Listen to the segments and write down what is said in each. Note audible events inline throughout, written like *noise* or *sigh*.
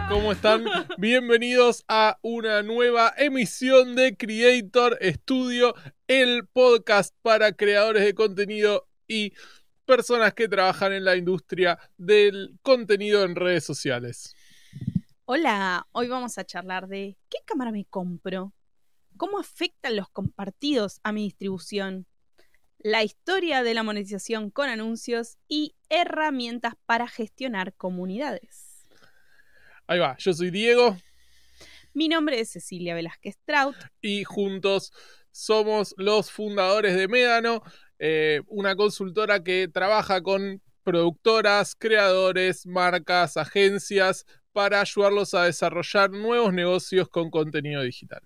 ¿cómo están? Bienvenidos a una nueva emisión de Creator Studio, el podcast para creadores de contenido y personas que trabajan en la industria del contenido en redes sociales. Hola, hoy vamos a charlar de qué cámara me compro, cómo afectan los compartidos a mi distribución, la historia de la monetización con anuncios y herramientas para gestionar comunidades. Ahí va, yo soy Diego. Mi nombre es Cecilia Velázquez Trout. Y juntos somos los fundadores de Médano, eh, una consultora que trabaja con productoras, creadores, marcas, agencias para ayudarlos a desarrollar nuevos negocios con contenido digital.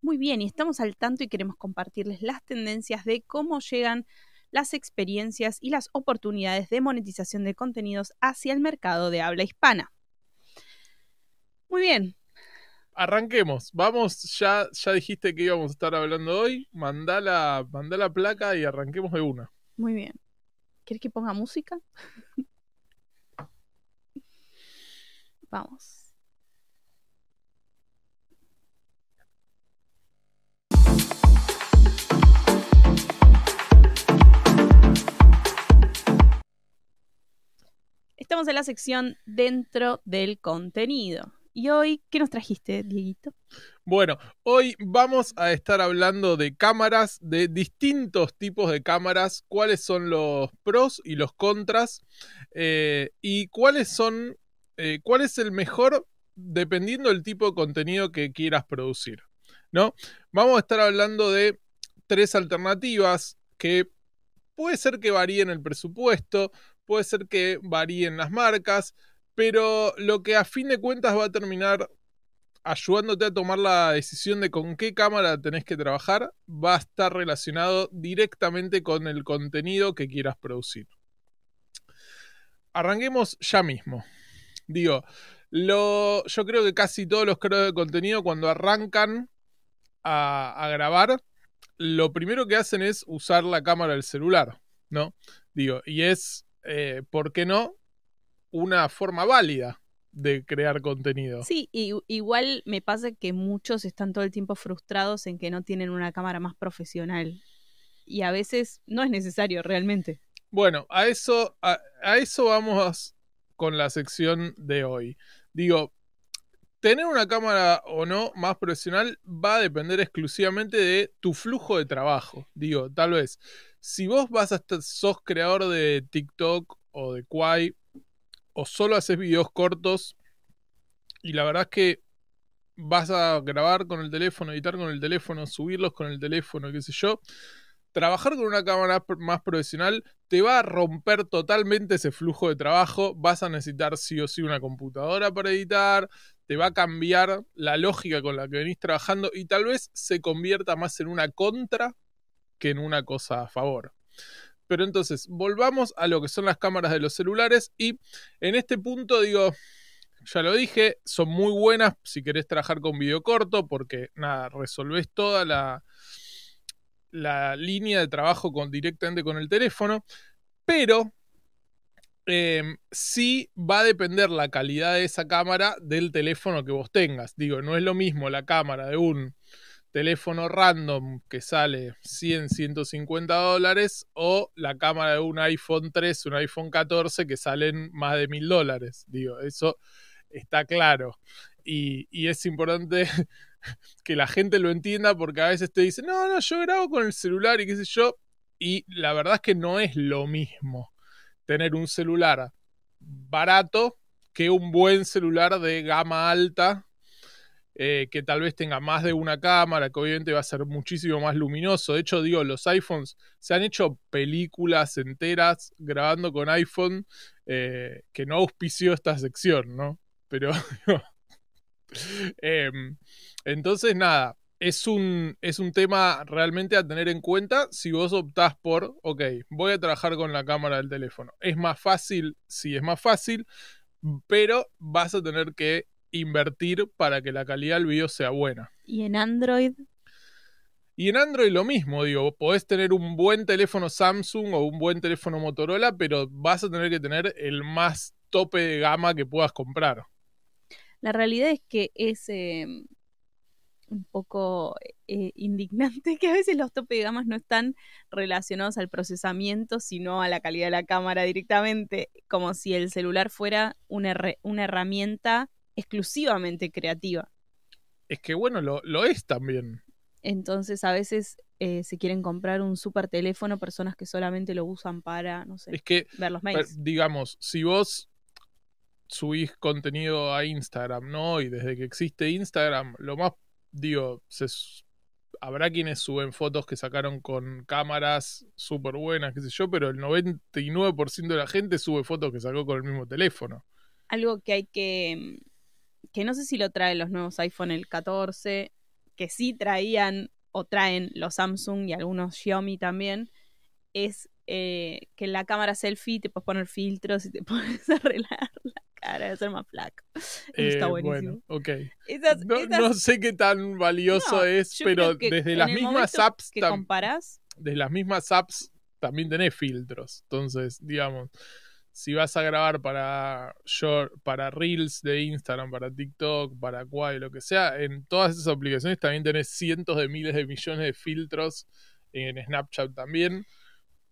Muy bien, y estamos al tanto y queremos compartirles las tendencias de cómo llegan las experiencias y las oportunidades de monetización de contenidos hacia el mercado de habla hispana. Muy bien. Arranquemos. Vamos, ya, ya dijiste que íbamos a estar hablando hoy. Mandá la, mandá la placa y arranquemos de una. Muy bien. ¿Quieres que ponga música? *laughs* Vamos. Estamos en la sección dentro del contenido. Y hoy, ¿qué nos trajiste, Dieguito? Bueno, hoy vamos a estar hablando de cámaras, de distintos tipos de cámaras, cuáles son los pros y los contras, eh, y cuáles son, eh, cuál es el mejor dependiendo del tipo de contenido que quieras producir. ¿no? Vamos a estar hablando de tres alternativas que puede ser que varíen el presupuesto, puede ser que varíen las marcas, pero lo que a fin de cuentas va a terminar ayudándote a tomar la decisión de con qué cámara tenés que trabajar, va a estar relacionado directamente con el contenido que quieras producir. Arranquemos ya mismo. Digo, lo, yo creo que casi todos los creadores de contenido cuando arrancan a, grabar, lo primero que hacen es usar la cámara del celular, ¿no? Digo, y es eh, ¿por qué no? Una forma válida de crear contenido. Sí, y, igual me pasa que muchos están todo el tiempo frustrados en que no tienen una cámara más profesional. Y a veces no es necesario realmente. Bueno, a eso, a, eso vamos con la sección de hoy. Digo, tener una cámara o no más profesional va a depender exclusivamente de tu flujo de trabajo. Digo, tal vez si vos vas a estar, sos creador de TikTok o de Quai o solo haces videos cortos y la verdad es que vas a grabar con el teléfono, editar con el teléfono, subirlos con el teléfono, qué sé yo, trabajar con una cámara más profesional te va a romper totalmente ese flujo de trabajo, vas a necesitar sí o sí una computadora para editar, te va a cambiar la lógica con la que venís trabajando y tal vez se convierta más en una contra que en una cosa a favor. Pero entonces, volvamos a lo que son las cámaras de los celulares y en este punto digo, ya lo dije, son muy buenas si querés trabajar con video corto porque nada, resolvés toda la, la línea de trabajo con, directamente con el teléfono, pero em, sí va a depender la calidad de esa cámara del teléfono que vos tengas. Digo, no es lo mismo la cámara de un teléfono random que sale 100, 150 dólares o la cámara de un iPhone 3, un iPhone 14 que salen más de mil dólares. Digo, eso está claro. Y, y, es importante *laughs* que la gente lo entienda porque a veces te dicen, no, no, yo grabo con el celular y qué sé yo. Y la verdad es que no es lo mismo tener un celular barato que un buen celular de gama alta eh, que tal vez tenga más de una cámara, que obviamente va a ser muchísimo más luminoso. De hecho, digo, los iPhones se han hecho películas enteras grabando con iPhone eh, que no auspició esta sección, ¿no? Pero, *laughs* em, entonces, nada, es un, es un tema realmente a tener en cuenta si vos optás por, ok, voy a trabajar con la cámara del teléfono. Es más fácil, sí es más fácil, pero vas a tener que invertir para que la calidad del video sea buena. ¿Y en Android? Y en Android lo mismo, digo, podés tener un buen teléfono Samsung o un buen teléfono Motorola, pero vas a tener que tener el más tope de gama que puedas comprar. La realidad es que es eh, un poco eh, indignante *laughs* que a veces los tope de gamas no están relacionados al procesamiento, sino a la calidad de la cámara directamente, como si el celular fuera una, una herramienta exclusivamente creativa. Es que bueno, lo, lo es también. Entonces a veces eh, se quieren comprar un super teléfono personas que solamente lo usan para, no sé, Es que, ver los mails. digamos, si vos subís contenido a Instagram, ¿no? Y desde que existe Instagram, lo más, digo, se, habrá quienes suben fotos que sacaron con cámaras súper buenas, qué sé yo, pero el 99% de la gente sube fotos que sacó con el mismo teléfono. Algo que hay que, mm, que no sé si lo traen los nuevos iPhone el 14, que sí traían o traen los Samsung y algunos Xiaomi también, es eh, que en la cámara selfie te puedes poner filtros y te *laughs* puedes arreglar la cara, hacer más flaca. *laughs* Eso está Eh, buenísimo. bueno, ok. Esas- No, esas- no sé qué tan valioso No, es, pero desde las mismas apps que tam- comparás, de las mismas apps también tenés filtros. Entonces, digamos, si vas a grabar para short, para Reels de Instagram, para TikTok, para Quai, lo que sea, en todas esas aplicaciones también tenés cientos de miles de millones de filtros. En Snapchat también.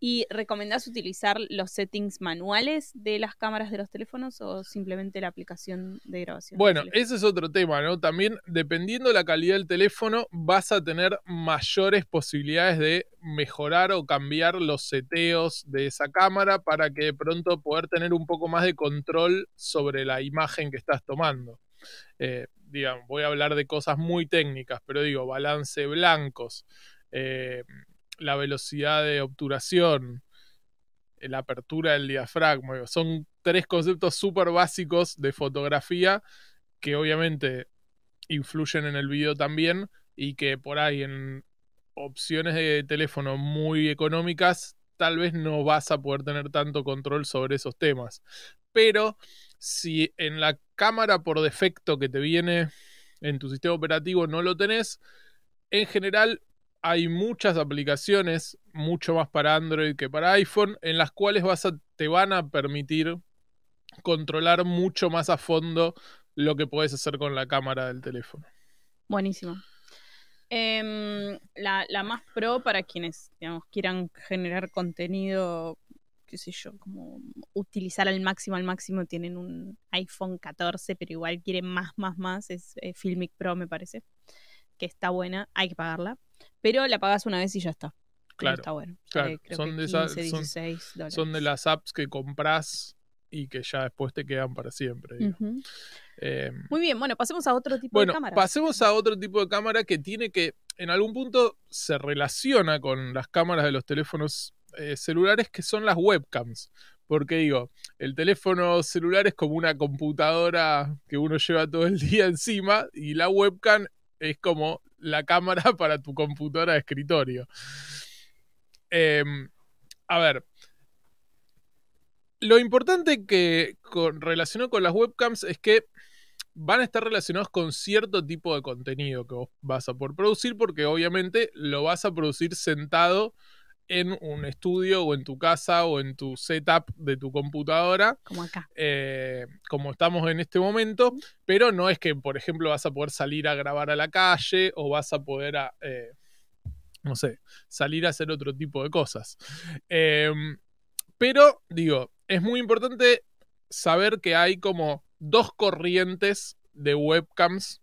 ¿Y recomendás utilizar los settings manuales de las cámaras de los teléfonos o simplemente la aplicación de grabación? Bueno, ese es otro tema, ¿no? También, dependiendo de la calidad del teléfono, vas a tener mayores posibilidades de mejorar o cambiar los seteos de esa cámara para que de pronto poder tener un poco más de control sobre la imagen que estás tomando. Eh, digamos, voy a hablar de cosas muy técnicas, pero digo, balance blancos, eh, la velocidad de obturación, la apertura del diafragma, son tres conceptos súper básicos de fotografía que obviamente influyen en el video también y que por ahí en opciones de teléfono muy económicas tal vez no vas a poder tener tanto control sobre esos temas. Pero si en la cámara por defecto que te viene en tu sistema operativo no lo tenés, en general hay muchas aplicaciones, mucho más para Android que para iPhone, en las cuales te van a permitir controlar mucho más a fondo lo que puedes hacer con la cámara del teléfono. Buenísimo. Em, la, más pro para quienes quieran generar contenido, qué sé yo, como utilizar al máximo, al máximo, tienen un iPhone 14, pero igual quieren más, más, más, es eh, Filmic Pro, me parece, que está buena, hay que pagarla, pero la pagas una vez y ya está. Claro, está bueno. claro, Sale, creo son que de esas- 15, son- 16 dólares. Son de las apps que compras y que ya después te quedan para siempre. Eh, Muy bien, bueno, pasemos a otro tipo Bueno, de cámara. pasemos a otro tipo de cámara que tiene que, en algún punto, se relaciona con las cámaras de los teléfonos eh, celulares, que son las webcams. Porque digo, el teléfono celular es como una computadora que uno lleva todo el día encima y la webcam es como la cámara *laughs* para tu computadora de escritorio. Em, a ver, lo importante que con, con las webcams es que van a estar relacionados con cierto tipo de contenido que vos vas a poder producir, porque obviamente lo vas a producir sentado en un estudio o en tu casa o en tu setup de tu computadora, Como acá. eh, como estamos en este momento, pero no es que, por ejemplo, vas a poder salir a grabar a la calle o vas a poder, a, eh, no sé, salir a hacer otro tipo de cosas. Eh, pero, digo, es muy importante saber que hay como dos corrientes de webcams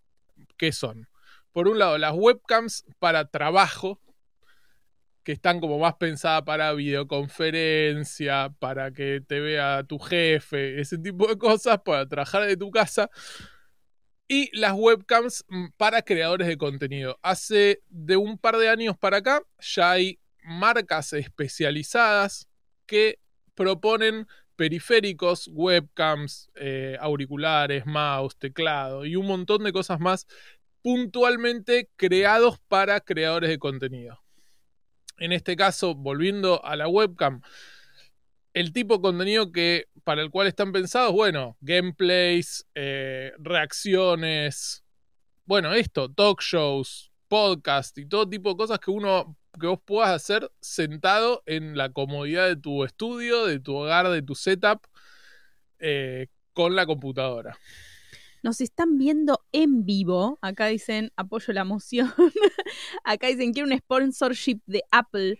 que son, por un lado, las webcams para trabajo, que están como más pensadas para videoconferencia, para que te vea tu jefe, ese tipo de cosas, para trabajar de tu casa. Y las webcams mm, para creadores de contenido. Hace de un par de años para acá ya hay marcas especializadas que proponen periféricos, webcams, eh, auriculares, mouse, teclado y un montón de cosas más puntualmente creados para creadores de contenido. En este caso, volviendo a la webcam, el tipo de contenido que para el cual están pensados, bueno, gameplays, eh, reacciones, bueno, esto, talk shows, podcast y todo tipo de cosas que uno que vos puedas hacer sentado en la comodidad de tu estudio, de tu hogar, de tu setup, eh, con la computadora. Nos están viendo en vivo. Acá dicen, apoyo la moción. *laughs* Acá dicen, quiero un sponsorship de Apple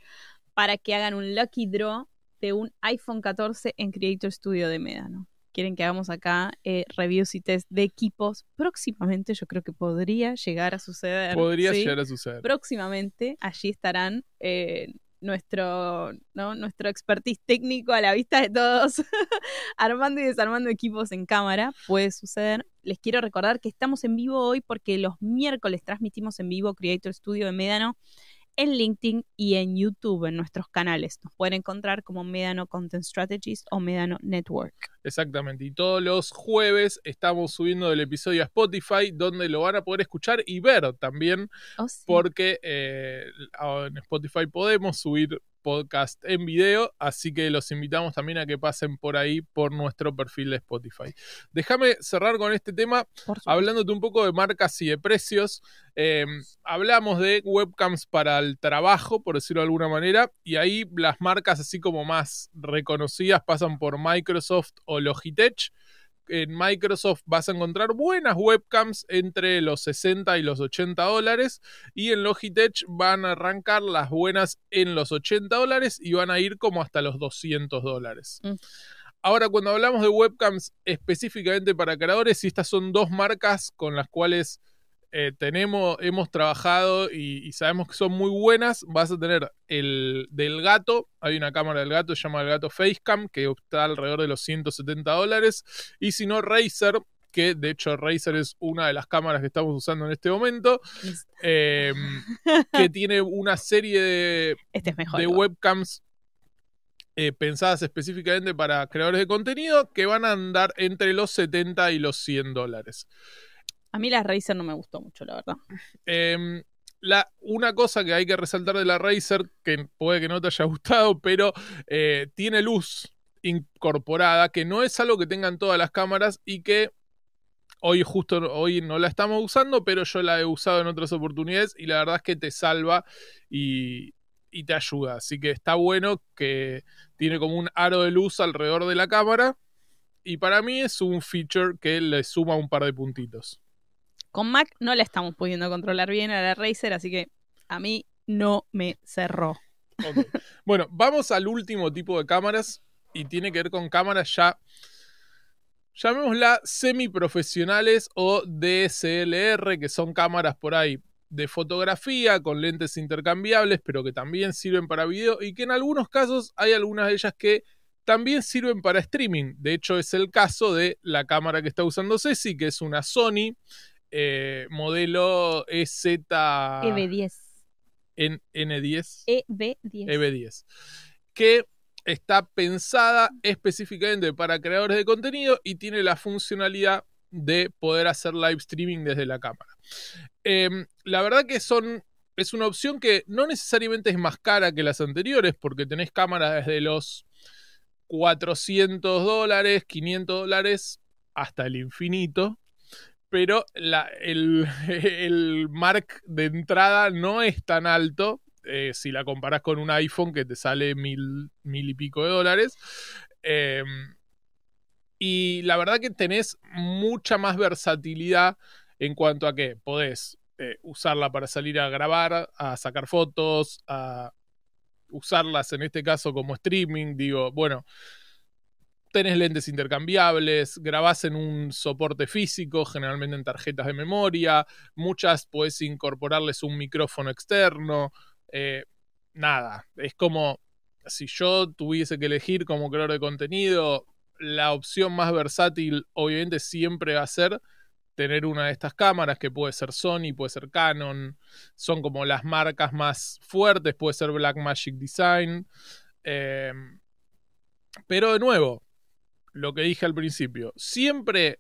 para que hagan un lucky draw de un iPhone 14 en Creator Studio de Médano. Quieren que hagamos acá eh, reviews y test de equipos. Próximamente yo creo que podría llegar a suceder. Podría ¿sí? llegar a suceder. Próximamente allí estarán eh, nuestro, ¿no? nuestro expertise técnico a la vista de todos, *laughs* armando y desarmando equipos en cámara. Puede suceder. Les quiero recordar que estamos en vivo hoy porque los miércoles transmitimos en vivo Creator Studio de Médano en LinkedIn y en YouTube, en nuestros canales. Nos pueden encontrar como Médano Content Strategies o Médano Network. Exactamente. Y todos los jueves estamos subiendo el episodio a Spotify, donde lo van a poder escuchar y ver también, Oh, sí. porque eh, en Spotify podemos subir podcast en video, así que los invitamos también a que pasen por ahí por nuestro perfil de Spotify. Déjame cerrar con este tema hablándote un poco de marcas y de precios. Eh, hablamos de webcams para el trabajo, por decirlo de alguna manera, y ahí las marcas así como más reconocidas pasan por Microsoft o Logitech. En Microsoft vas a encontrar buenas webcams entre los 60 y los 80 dólares y en Logitech van a arrancar las buenas en los 80 dólares y van a ir como hasta los 200 dólares. Mm. Ahora, cuando hablamos de webcams específicamente para creadores, y estas son dos marcas con las cuales eh, tenemos, hemos trabajado y, y sabemos que son muy buenas, vas a tener el del gato, hay una cámara del gato, se llama el gato Facecam, que está alrededor de los 170 dólares, y si no, Razer, que de hecho Razer es una de las cámaras que estamos usando en este momento, eh, *laughs* que tiene una serie de, Este es mejor. de igual. webcams eh, pensadas específicamente para creadores de contenido que van a andar entre los 70 y los 100 dólares. A mí la Razer no me gustó mucho, la verdad. Eh, la, una cosa que hay que resaltar de la Razer, que puede que no te haya *laughs* gustado, pero eh, tiene luz incorporada, que no es algo que tengan todas las cámaras y que hoy justo hoy no la estamos usando, pero yo la he usado en otras oportunidades y la verdad es que te salva y, y te ayuda. Así que está bueno que tiene como un aro de luz alrededor de la cámara y para mí es un feature que le suma un par de puntitos. Con Mac no la estamos pudiendo controlar bien a la Razer, así que a mí no me cerró. Bueno, vamos al último tipo de cámaras y tiene que ver con cámaras ya, llamémosla semiprofesionales o DSLR, que son cámaras por ahí de fotografía con lentes intercambiables, pero que también sirven para video y que en algunos casos hay algunas de ellas que también sirven para streaming. De hecho, es el caso de la cámara que está usando Ceci, que es una Sony eh, modelo EZ EV10. N- N10. EV10. EV10, que está pensada específicamente para creadores de contenido y tiene la funcionalidad de poder hacer live streaming desde la cámara. Eh, la verdad que son, es una opción que no necesariamente es más cara que las anteriores, porque tenés cámaras desde los 400 dólares, 500 dólares, hasta el infinito. Pero el, *laughs* el mark de entrada no es tan alto eh, si la comparás con un iPhone que te sale mil, mil y pico de dólares. Eh, y la verdad que tenés mucha más versatilidad en cuanto a que podés eh, usarla para salir a grabar, a sacar fotos, a usarlas en este caso como streaming. Digo, bueno, tenés lentes intercambiables, grabás en un soporte físico, generalmente en tarjetas de memoria, muchas podés incorporarles un micrófono externo, eh, nada, es como si yo tuviese que elegir como creador de contenido, la opción más versátil obviamente siempre va a ser tener una de estas cámaras que puede ser Sony, puede ser Canon, son como las marcas más fuertes, puede ser Blackmagic Design, eh, pero de nuevo, lo que dije al principio, siempre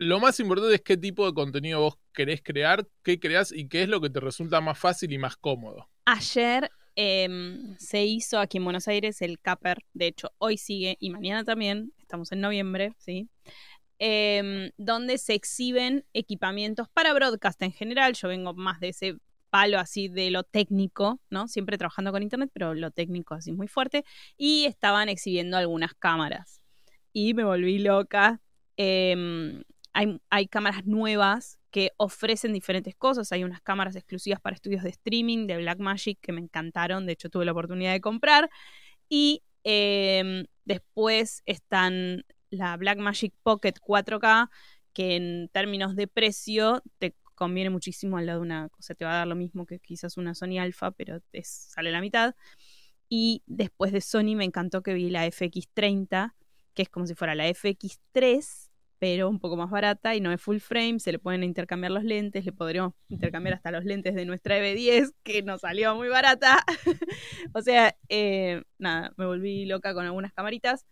lo más importante es qué tipo de contenido vos querés crear, qué creás y qué es lo que te resulta más fácil y más cómodo. Ayer em, se hizo aquí en Buenos Aires el CAPER, de hecho hoy sigue y mañana también, estamos en noviembre, ¿sí? Em, donde se exhiben equipamientos para broadcast en general, yo vengo más de ese palo así de lo técnico, ¿no? Siempre trabajando con internet, pero lo técnico así muy fuerte, y estaban exhibiendo algunas cámaras. Y me volví loca. Em, hay, cámaras nuevas que ofrecen diferentes cosas. Hay unas cámaras exclusivas para estudios de streaming de Blackmagic que me encantaron, de hecho tuve la oportunidad de comprar. Y em, después están la Blackmagic Pocket 4K, que en términos de precio te conviene muchísimo al lado de una cosa, te va a dar lo mismo que quizás una Sony Alpha, pero sale la mitad. Y después de Sony me encantó que vi la FX30, que es como si fuera la FX3, pero un poco más barata y no es full frame, se le pueden intercambiar los lentes, le podríamos intercambiar hasta los lentes de nuestra EV10, que nos salió muy barata. *laughs* o sea, eh, nada, me volví loca con algunas camaritas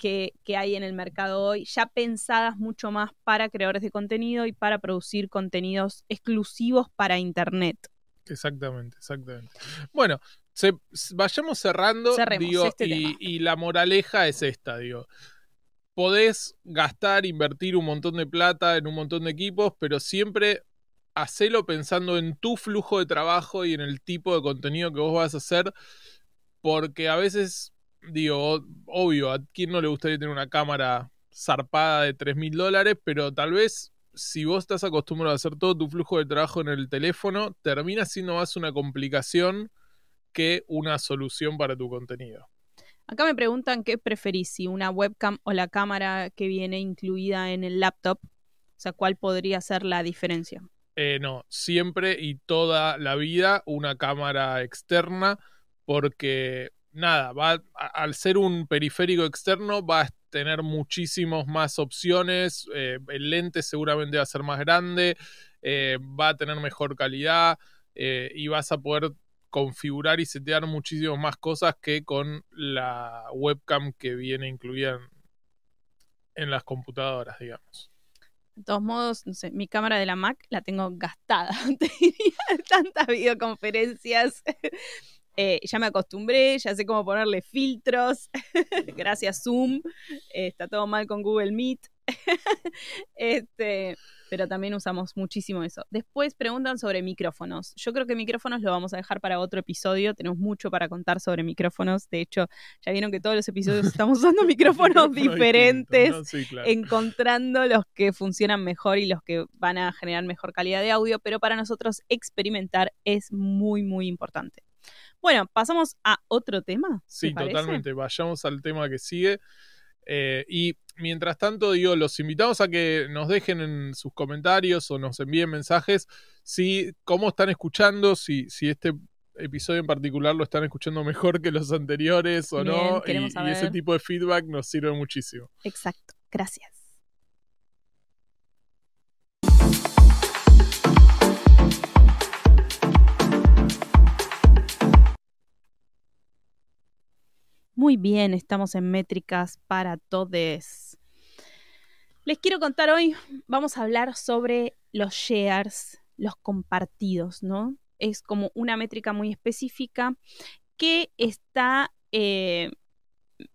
que, que, hay en el mercado hoy, ya pensadas mucho más para creadores de contenido y para producir contenidos exclusivos para Internet. Exactamente, exactamente. Bueno, vayamos cerrando digo, este y, y la moraleja es esta, digo podés gastar, invertir un montón de plata en un montón de equipos, pero siempre hacelo pensando en tu flujo de trabajo y en el tipo de contenido que vos vas a hacer, porque a veces, digo, obvio, a quién no le gustaría tener una cámara zarpada de 3 mil dólares, pero tal vez si vos estás acostumbrado a hacer todo tu flujo de trabajo en el teléfono, termina siendo más una complicación que una solución para tu contenido. Acá me preguntan qué preferís, si una webcam o la cámara que viene incluida en el laptop. O sea, ¿cuál podría ser la diferencia? Eh, no, siempre y toda la vida una cámara externa, porque nada, va al ser un periférico externo va a tener muchísimas más opciones, eh, el lente seguramente va a ser más grande, eh, va a tener mejor calidad y vas a poder configurar y setear muchísimas más cosas que con la webcam que viene incluida en, las computadoras, digamos. De todos modos, no sé, mi cámara de la Mac la tengo gastada. *laughs* Tantas videoconferencias. Eh, ya me acostumbré, ya sé cómo ponerle filtros. *laughs* Gracias Zoom. Eh, está todo mal con Google Meet. *laughs* este, pero también usamos muchísimo eso. Después preguntan sobre micrófonos. Yo creo que micrófonos lo vamos a dejar para otro episodio. Tenemos mucho para contar sobre micrófonos. De hecho, ya vieron que todos los episodios *laughs* estamos usando micrófonos diferentes, encontrando los que funcionan mejor y los que van a generar mejor calidad de audio, pero para nosotros experimentar es muy, muy importante. Bueno, pasamos a otro tema. Sí, totalmente. Vayamos al tema que sigue. Eh, y mientras tanto, digo, los invitamos a que nos dejen en sus comentarios o nos envíen mensajes si cómo están escuchando, si, si este episodio en particular lo están escuchando mejor que los anteriores o no. Y, y ese tipo de feedback nos sirve muchísimo. Exacto. Gracias. Muy bien, estamos en métricas para todos. Les quiero contar hoy, vamos a hablar sobre los shares, los compartidos, ¿no? Es como una métrica muy específica que está eh,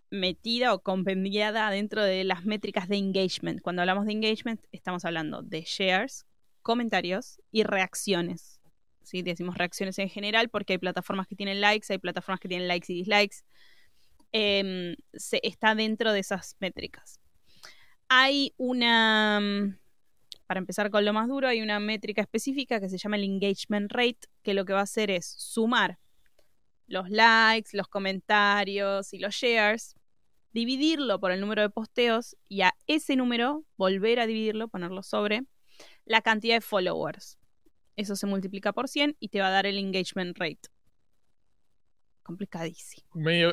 metida o compendiada dentro de las métricas de engagement. Cuando hablamos de engagement, estamos hablando de shares, comentarios y reacciones. ¿sí? Decimos reacciones en general porque hay plataformas que tienen likes, hay plataformas que tienen likes y dislikes. Em, se, está dentro de esas métricas. Hay una, mm, para empezar con lo más duro, hay una métrica específica que se llama el engagement rate, que lo que va a hacer es sumar los likes, los comentarios y los shares, dividirlo por el número de posteos y a ese número volver a dividirlo, ponerlo sobre la cantidad de followers. Eso se multiplica por 100 y te va a dar el engagement rate complicadísimo.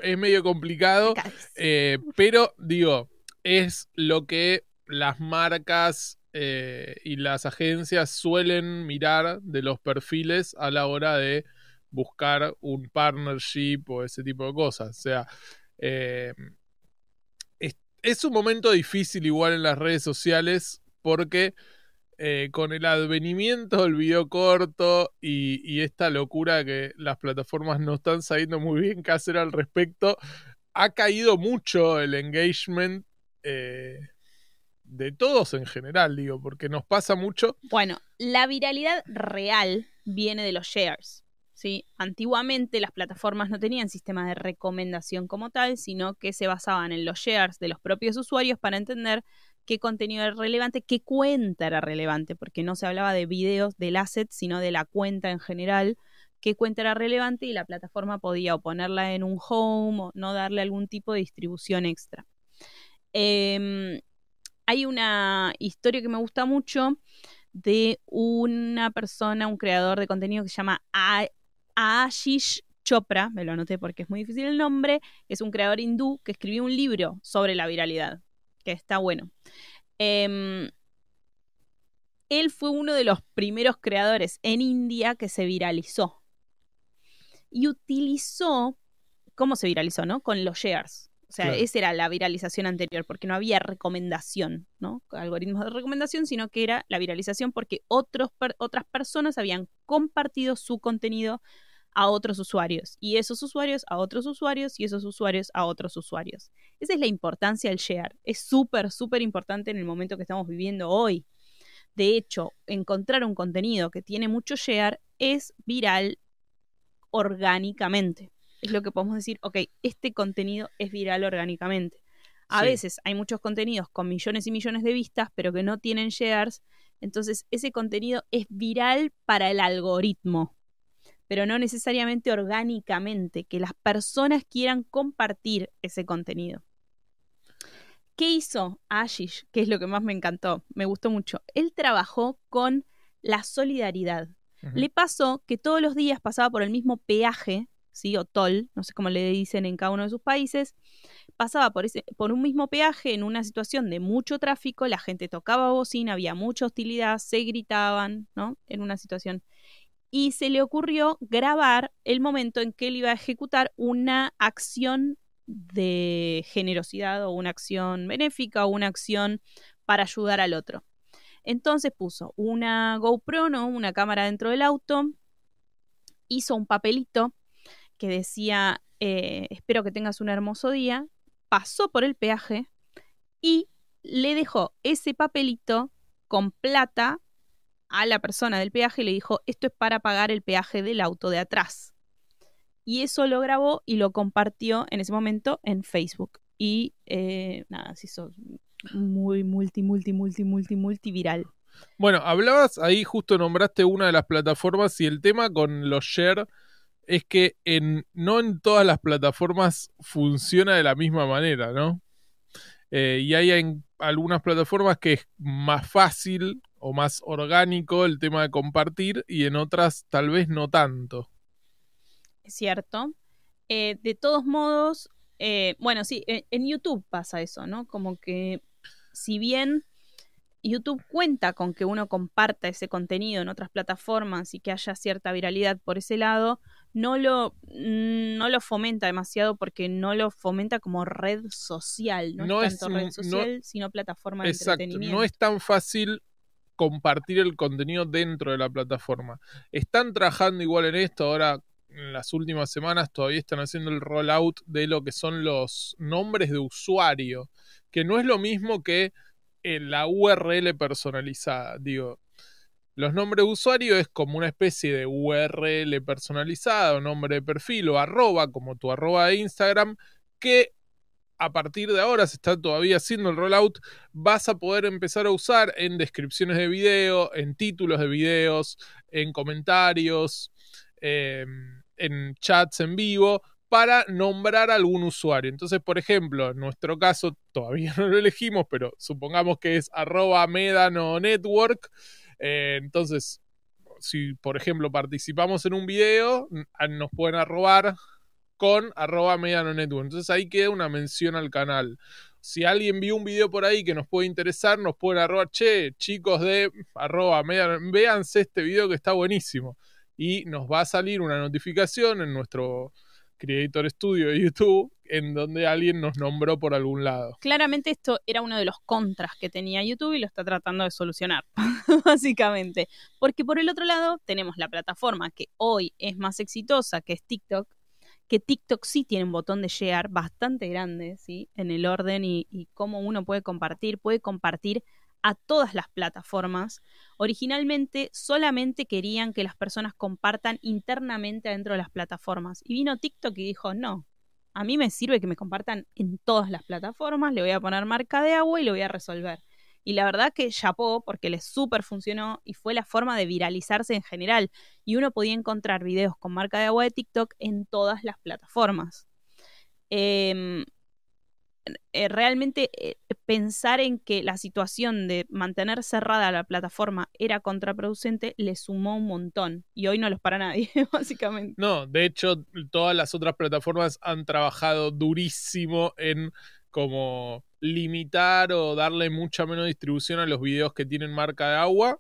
es medio complicado, eh, pero digo, es lo que las marcas eh, y las agencias suelen mirar de los perfiles a la hora de buscar un partnership o ese tipo de cosas. O sea, eh, es un momento difícil igual en las redes sociales porque eh, con el advenimiento del video corto y, esta locura que las plataformas no están sabiendo muy bien qué hacer al respecto, ha caído mucho el engagement eh, de todos en general, digo, porque nos pasa mucho. Bueno, la viralidad real viene de los shares. ¿sí? Antiguamente las plataformas no tenían sistema de recomendación como tal, sino que se basaban en los shares de los propios usuarios para entender qué contenido era relevante, qué cuenta era relevante, porque no se hablaba de videos del asset, sino de la cuenta en general, qué cuenta era relevante y la plataforma podía o ponerla en un home o no darle algún tipo de distribución extra. Em, hay una historia que me gusta mucho de una persona, un creador de contenido que se llama Ashish Chopra, me lo anoté porque es muy difícil el nombre, es un creador hindú que escribió un libro sobre la viralidad, que está bueno. Em, él fue uno de los primeros creadores en India que se viralizó. Y utilizó, ¿cómo se viralizó, no? Con los shares. O sea, esa era la viralización anterior, porque no había recomendación, ¿no? Algoritmos de recomendación, sino que era la viralización porque otros, otras personas habían compartido su contenido a otros usuarios y esos usuarios a otros usuarios y esos usuarios a otros usuarios. Esa es la importancia del share. Es súper, súper importante en el momento que estamos viviendo hoy. De hecho, encontrar un contenido que tiene mucho share es viral orgánicamente. Es lo que podemos decir, ok, este contenido es viral orgánicamente. A veces hay muchos contenidos con millones y millones de vistas, pero que no tienen shares. Entonces, ese contenido es viral para el algoritmo pero no necesariamente orgánicamente, que las personas quieran compartir ese contenido. ¿Qué hizo Ashish? Que es lo que más me encantó, me gustó mucho. Él trabajó con la solidaridad. Le pasó que todos los días pasaba por el mismo peaje, ¿sí? O toll, no sé cómo le dicen en cada uno de sus países, pasaba por, ese, por un mismo peaje en una situación de mucho tráfico, la gente tocaba bocina, había mucha hostilidad, se gritaban, ¿no? En una situación y se le ocurrió grabar el momento en que él iba a ejecutar una acción de generosidad o una acción benéfica o una acción para ayudar al otro. Entonces puso una GoPro, ¿no? una cámara dentro del auto, hizo un papelito que decía, eh, espero que tengas un hermoso día, pasó por el peaje y le dejó ese papelito con plata a la persona del peaje y le dijo, esto es para pagar el peaje del auto de atrás. Y eso lo grabó y lo compartió en ese momento en Facebook. Y eh, nada, se hizo muy multi, multi, multi, multi, multi viral. Bueno, hablabas ahí, justo nombraste una de las plataformas y el tema con los share es que en, no en todas las plataformas funciona de la misma manera, ¿no? Eh, y hay en algunas plataformas que es más fácil o más orgánico el tema de compartir y en otras tal vez no tanto. Es cierto. Eh, de todos modos, eh, bueno, sí, en YouTube pasa eso, ¿no? Como que si bien YouTube cuenta con que uno comparta ese contenido en otras plataformas y que haya cierta viralidad por ese lado, no lo, no lo fomenta demasiado porque no lo fomenta como red social, no, es tanto red social, sino plataforma de exacto, entretenimiento. No es tan fácil compartir el contenido dentro de la plataforma. Están trabajando igual en esto, ahora en las últimas semanas todavía están haciendo el rollout de lo que son los nombres de usuario, que no es lo mismo que eh, la URL personalizada, digo. Los nombres de usuario es como una especie de URL personalizada nombre de perfil o arroba, como tu arroba de Instagram, que a partir de ahora se está todavía haciendo el rollout, vas a poder empezar a usar en descripciones de video, en títulos de videos, en comentarios, em, en chats en vivo, para nombrar a algún usuario. Entonces, por ejemplo, en nuestro caso, todavía *laughs* no lo elegimos, pero supongamos que es arroba medano network. Eh, entonces, si por ejemplo participamos en un video, nos pueden arrobar con arroba Mediano Network. Entonces ahí queda una mención al canal. Si alguien vio un video por ahí que nos puede interesar, nos pueden arrobar, che, chicos de arroba Mediano, véanse este video que está buenísimo. Y nos va a salir una notificación en nuestro Creator Studio de YouTube en donde alguien nos nombró por algún lado. Claramente esto era uno de los contras que tenía YouTube y lo está tratando de solucionar, *laughs* básicamente. Porque por el otro lado tenemos la plataforma que hoy es más exitosa, que es TikTok, que TikTok sí tiene un botón de share bastante grande, ¿sí? En el orden y, cómo uno puede compartir. Puede compartir a todas las plataformas. Originalmente solamente querían que las personas compartan internamente dentro de las plataformas. Y vino TikTok y dijo, no, a mí me sirve que me compartan en todas las plataformas, le voy a poner marca de agua y lo voy a resolver. Y la verdad que chapó porque les súper funcionó y fue la forma de viralizarse en general. Y uno podía encontrar videos con marca de agua de TikTok en todas las plataformas. Em, eh, realmente eh, pensar en que la situación de mantener cerrada la plataforma era contraproducente le sumó un montón y hoy no los para nadie, *laughs* básicamente. No, de hecho, todas las otras plataformas han trabajado durísimo en como limitar o darle mucha menos distribución a los videos que tienen marca de agua.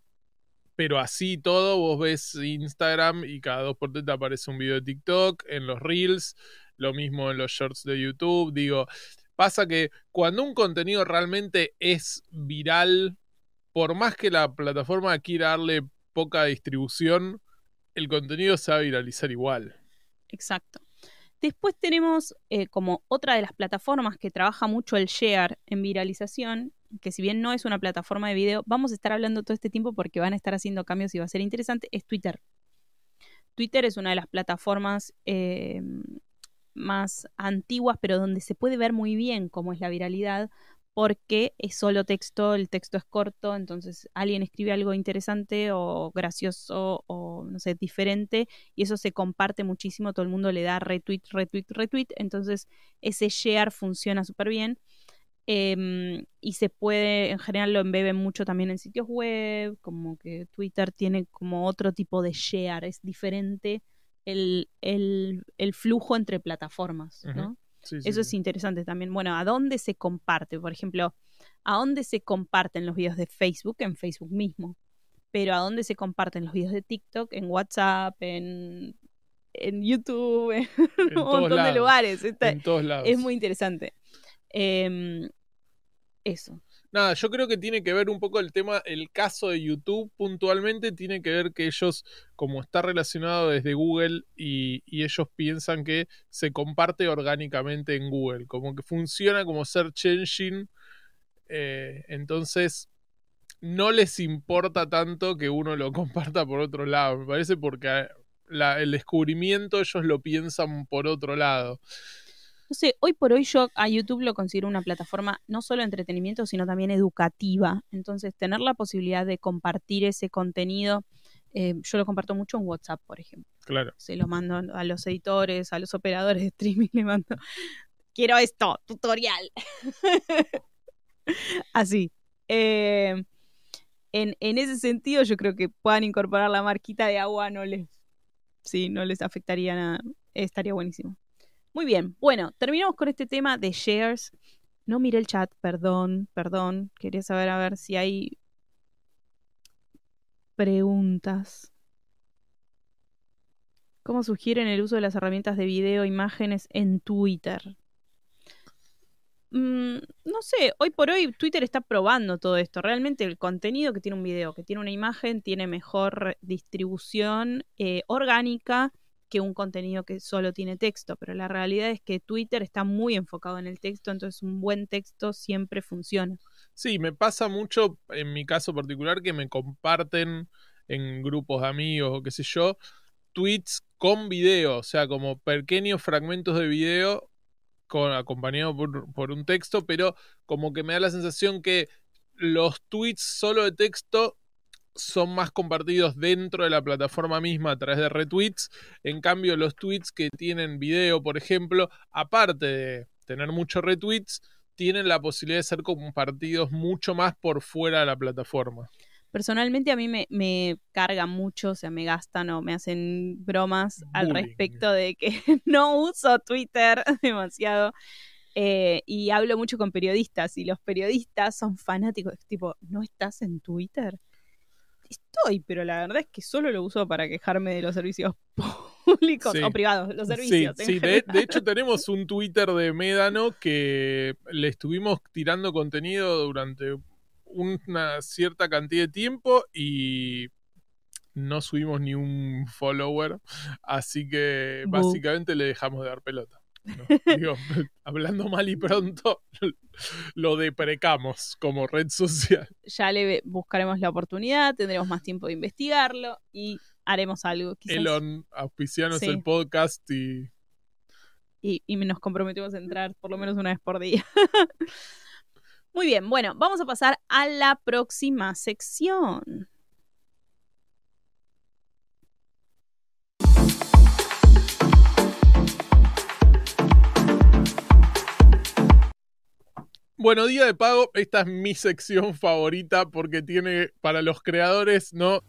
Pero así todo, vos ves Instagram y cada dos por tres te aparece un video de TikTok, en los Reels, lo mismo en los Shorts de YouTube. Digo, Pasa que cuando un contenido realmente es viral, por más que la plataforma quiera darle poca distribución, el contenido se va a viralizar igual. Exacto. Después tenemos eh, como otra de las plataformas que trabaja mucho el share en viralización, que si bien no es una plataforma de video, vamos a estar hablando todo este tiempo porque van a estar haciendo cambios y va a ser interesante, es Twitter. Twitter es una de las plataformas eh, más antiguas, pero donde se puede ver muy bien cómo es la viralidad, porque es solo texto, el texto es corto, entonces alguien escribe algo interesante o gracioso o no sé, diferente, y eso se comparte muchísimo, todo el mundo le da retweet, retweet, retweet, entonces ese share funciona súper bien. Em, y se puede, en general lo embeben mucho también en sitios web, como que Twitter tiene como otro tipo de share, es diferente el, el, flujo entre plataformas, ¿no? Eso es interesante también. Bueno, ¿a dónde se comparte? Por ejemplo, ¿a dónde se comparten los videos de Facebook? En Facebook mismo. Pero ¿a dónde se comparten los videos de TikTok? En WhatsApp, en, en YouTube, *laughs* en, un montón de lugares. en todos lados. Es muy interesante. Em, eso. Nada, yo creo que tiene que ver un poco el tema, el caso de YouTube puntualmente, tiene que ver que ellos, como está relacionado desde Google y, ellos piensan que se comparte orgánicamente en Google, como que funciona como search engine, eh, entonces no les importa tanto que uno lo *laughs* comparta por otro lado, me parece porque el descubrimiento ellos lo piensan por otro lado. No sé, hoy por hoy yo a YouTube lo considero una plataforma no solo de entretenimiento, sino también educativa. Entonces, tener la posibilidad de compartir ese contenido, eh, yo lo comparto mucho en WhatsApp, por ejemplo. Claro. Se lo mando a los editores, a los operadores de streaming, *laughs* le mando, quiero esto, tutorial. *laughs* Así. Eh, en, en, ese sentido, yo creo que puedan incorporar la marquita de agua, no les, sí, no les afectaría nada. Estaría buenísimo. Muy bien, bueno, terminamos con este tema de shares. No miré el chat, perdón, perdón. Quería saber a ver si hay preguntas. ¿Cómo sugieren el uso de las herramientas de video, imágenes en Twitter? Mm, no sé, hoy por hoy Twitter está probando todo esto. Realmente el contenido que tiene un video, que tiene una imagen, tiene mejor distribución eh, orgánica que un contenido que solo tiene texto, pero la realidad es que Twitter está muy enfocado en el texto, entonces un buen texto siempre funciona. Sí, me pasa mucho en mi caso particular que me comparten en grupos de amigos o qué sé yo, tweets con video, o sea, como pequeños fragmentos de video con, acompañado por, por un texto, pero como que me da la sensación que los tweets solo de texto son más compartidos dentro de la plataforma misma a través de retweets. En cambio, los tweets que tienen video, por ejemplo, aparte de tener muchos retweets, tienen la posibilidad de ser compartidos mucho más por fuera de la plataforma. Personalmente a mí me, me cargan mucho, o sea, me gastan o me hacen bromas al respecto de que *laughs* no uso Twitter *laughs* demasiado. Eh, y hablo mucho con periodistas y los periodistas son fanáticos, tipo, ¿no estás en Twitter? Estoy, pero la verdad es que solo lo uso para quejarme de los servicios *laughs* públicos o privados, los servicios. Sí, de, hecho tenemos un Twitter de Médano que le estuvimos tirando contenido durante una cierta cantidad de tiempo y no subimos ni un follower, así que básicamente le dejamos de dar pelota. *laughs* hablando mal y pronto, *laughs* lo deprecamos como red social. Ya le buscaremos la oportunidad, tendremos más tiempo de investigarlo y haremos algo. Elon, auspicianos el podcast y... y... nos comprometemos a entrar por lo menos una vez por día. *laughs* Muy bien, bueno, vamos a pasar a la próxima sección. Bueno, día de pago, esta es mi sección favorita porque tiene para los creadores, ¿no?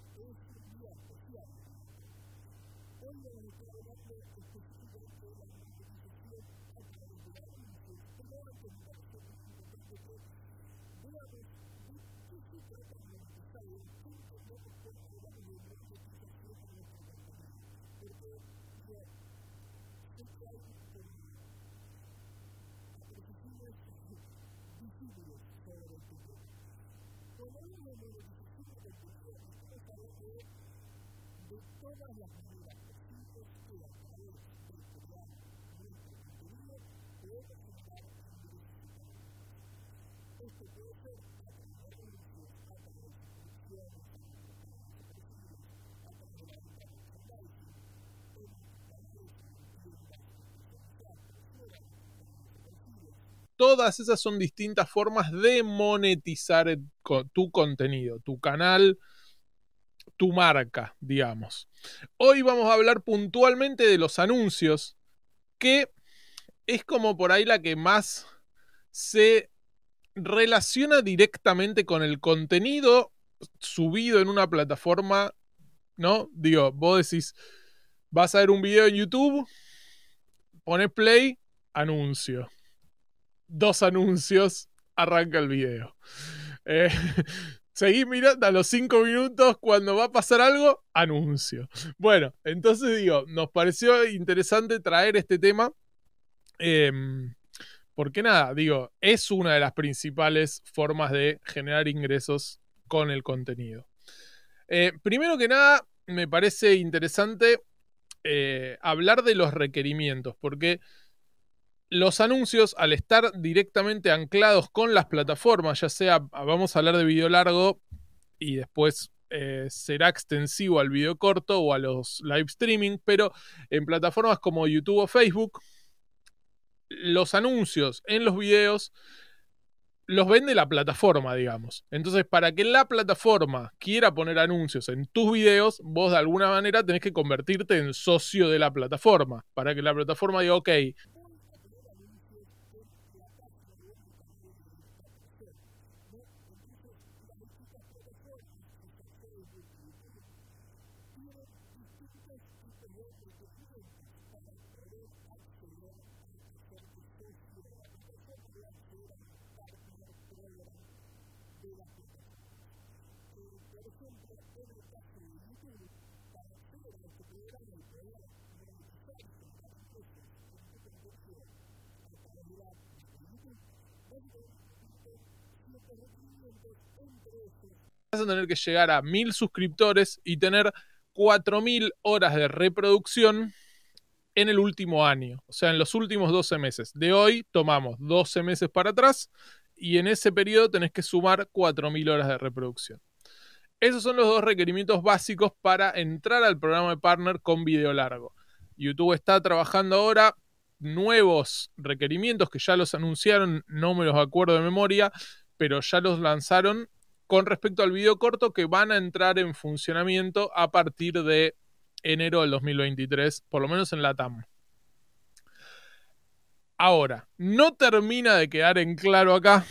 Todas esas son distintas formas de monetizar tu contenido, tu canal, tu marca, digamos. Hoy vamos a hablar puntualmente de los anuncios, que es como por ahí la que más se relaciona directamente con el contenido subido en una plataforma, ¿no? Digo, vos decís, vas a ver un video en YouTube, pones play, anuncio. Dos anuncios, arranca el video. Eh, *laughs* seguís mirando a los cinco minutos, cuando va a pasar algo, anuncio. Bueno, entonces digo, nos pareció interesante traer este tema. Em, porque nada, digo, es una de las principales formas de generar ingresos con el contenido. Eh, primero que nada, me parece interesante eh, hablar de los requerimientos, porque los anuncios, al estar directamente anclados con las plataformas, ya sea, vamos a hablar de video largo y después eh, será extensivo al video corto o a los live streaming, pero en plataformas como YouTube o Facebook, los anuncios en los videos los vende la plataforma, digamos. Entonces, para que la plataforma quiera poner anuncios en tus videos, vos de alguna manera tenés que convertirte en socio de la plataforma. Para que la plataforma diga, ok, vas a tener que llegar a mil suscriptores y tener 4.000 horas de reproducción en el último año, o sea, en los últimos 12 meses. De hoy tomamos 12 meses para atrás y en ese periodo tenés que sumar 4.000 horas de reproducción. Esos son los dos requerimientos básicos para entrar al programa de partner con video largo. YouTube está trabajando ahora nuevos requerimientos que ya los anunciaron, no me los acuerdo de memoria, pero ya los lanzaron con respecto al video corto que van a entrar en funcionamiento a partir de enero del 2023, por lo menos en la TAM. Ahora, no termina de quedar en claro acá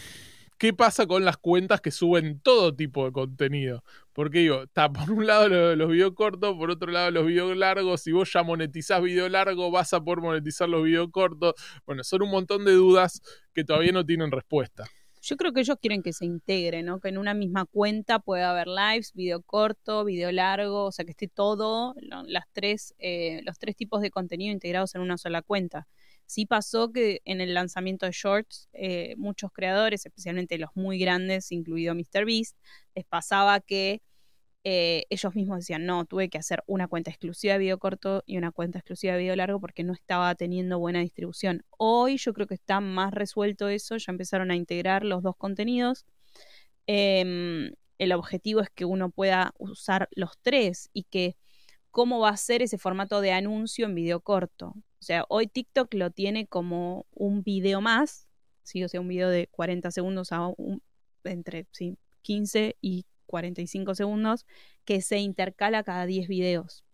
qué pasa con las cuentas que suben todo tipo de contenido. Porque digo, está por un lado los, videos cortos, por otro lado los videos largos. Si vos ya monetizás video largo, vas a poder monetizar los videos cortos. Bueno, son un montón de dudas que todavía no tienen respuesta. Yo creo que ellos quieren que se integre, ¿no? Que en una misma cuenta pueda haber lives, video corto, video largo, o sea, que esté todo, las tres, eh, los tres tipos de contenido integrados en una sola cuenta. Sí pasó que en el lanzamiento de Shorts, eh, muchos creadores, especialmente los muy grandes, incluido MrBeast, les pasaba que eh, ellos mismos decían, no, tuve que hacer una cuenta exclusiva de video corto y una cuenta exclusiva de video largo porque no estaba teniendo buena distribución. Hoy yo creo que está más resuelto eso, ya empezaron a integrar los dos contenidos. Em, el objetivo es que uno pueda usar los tres y que cómo va a ser ese formato de anuncio en video corto. O sea, hoy TikTok lo tiene como un video más ¿sí? o sea, un video de 40 segundos a un, entre sí, 15 y 45 segundos, que se intercala cada 10 videos.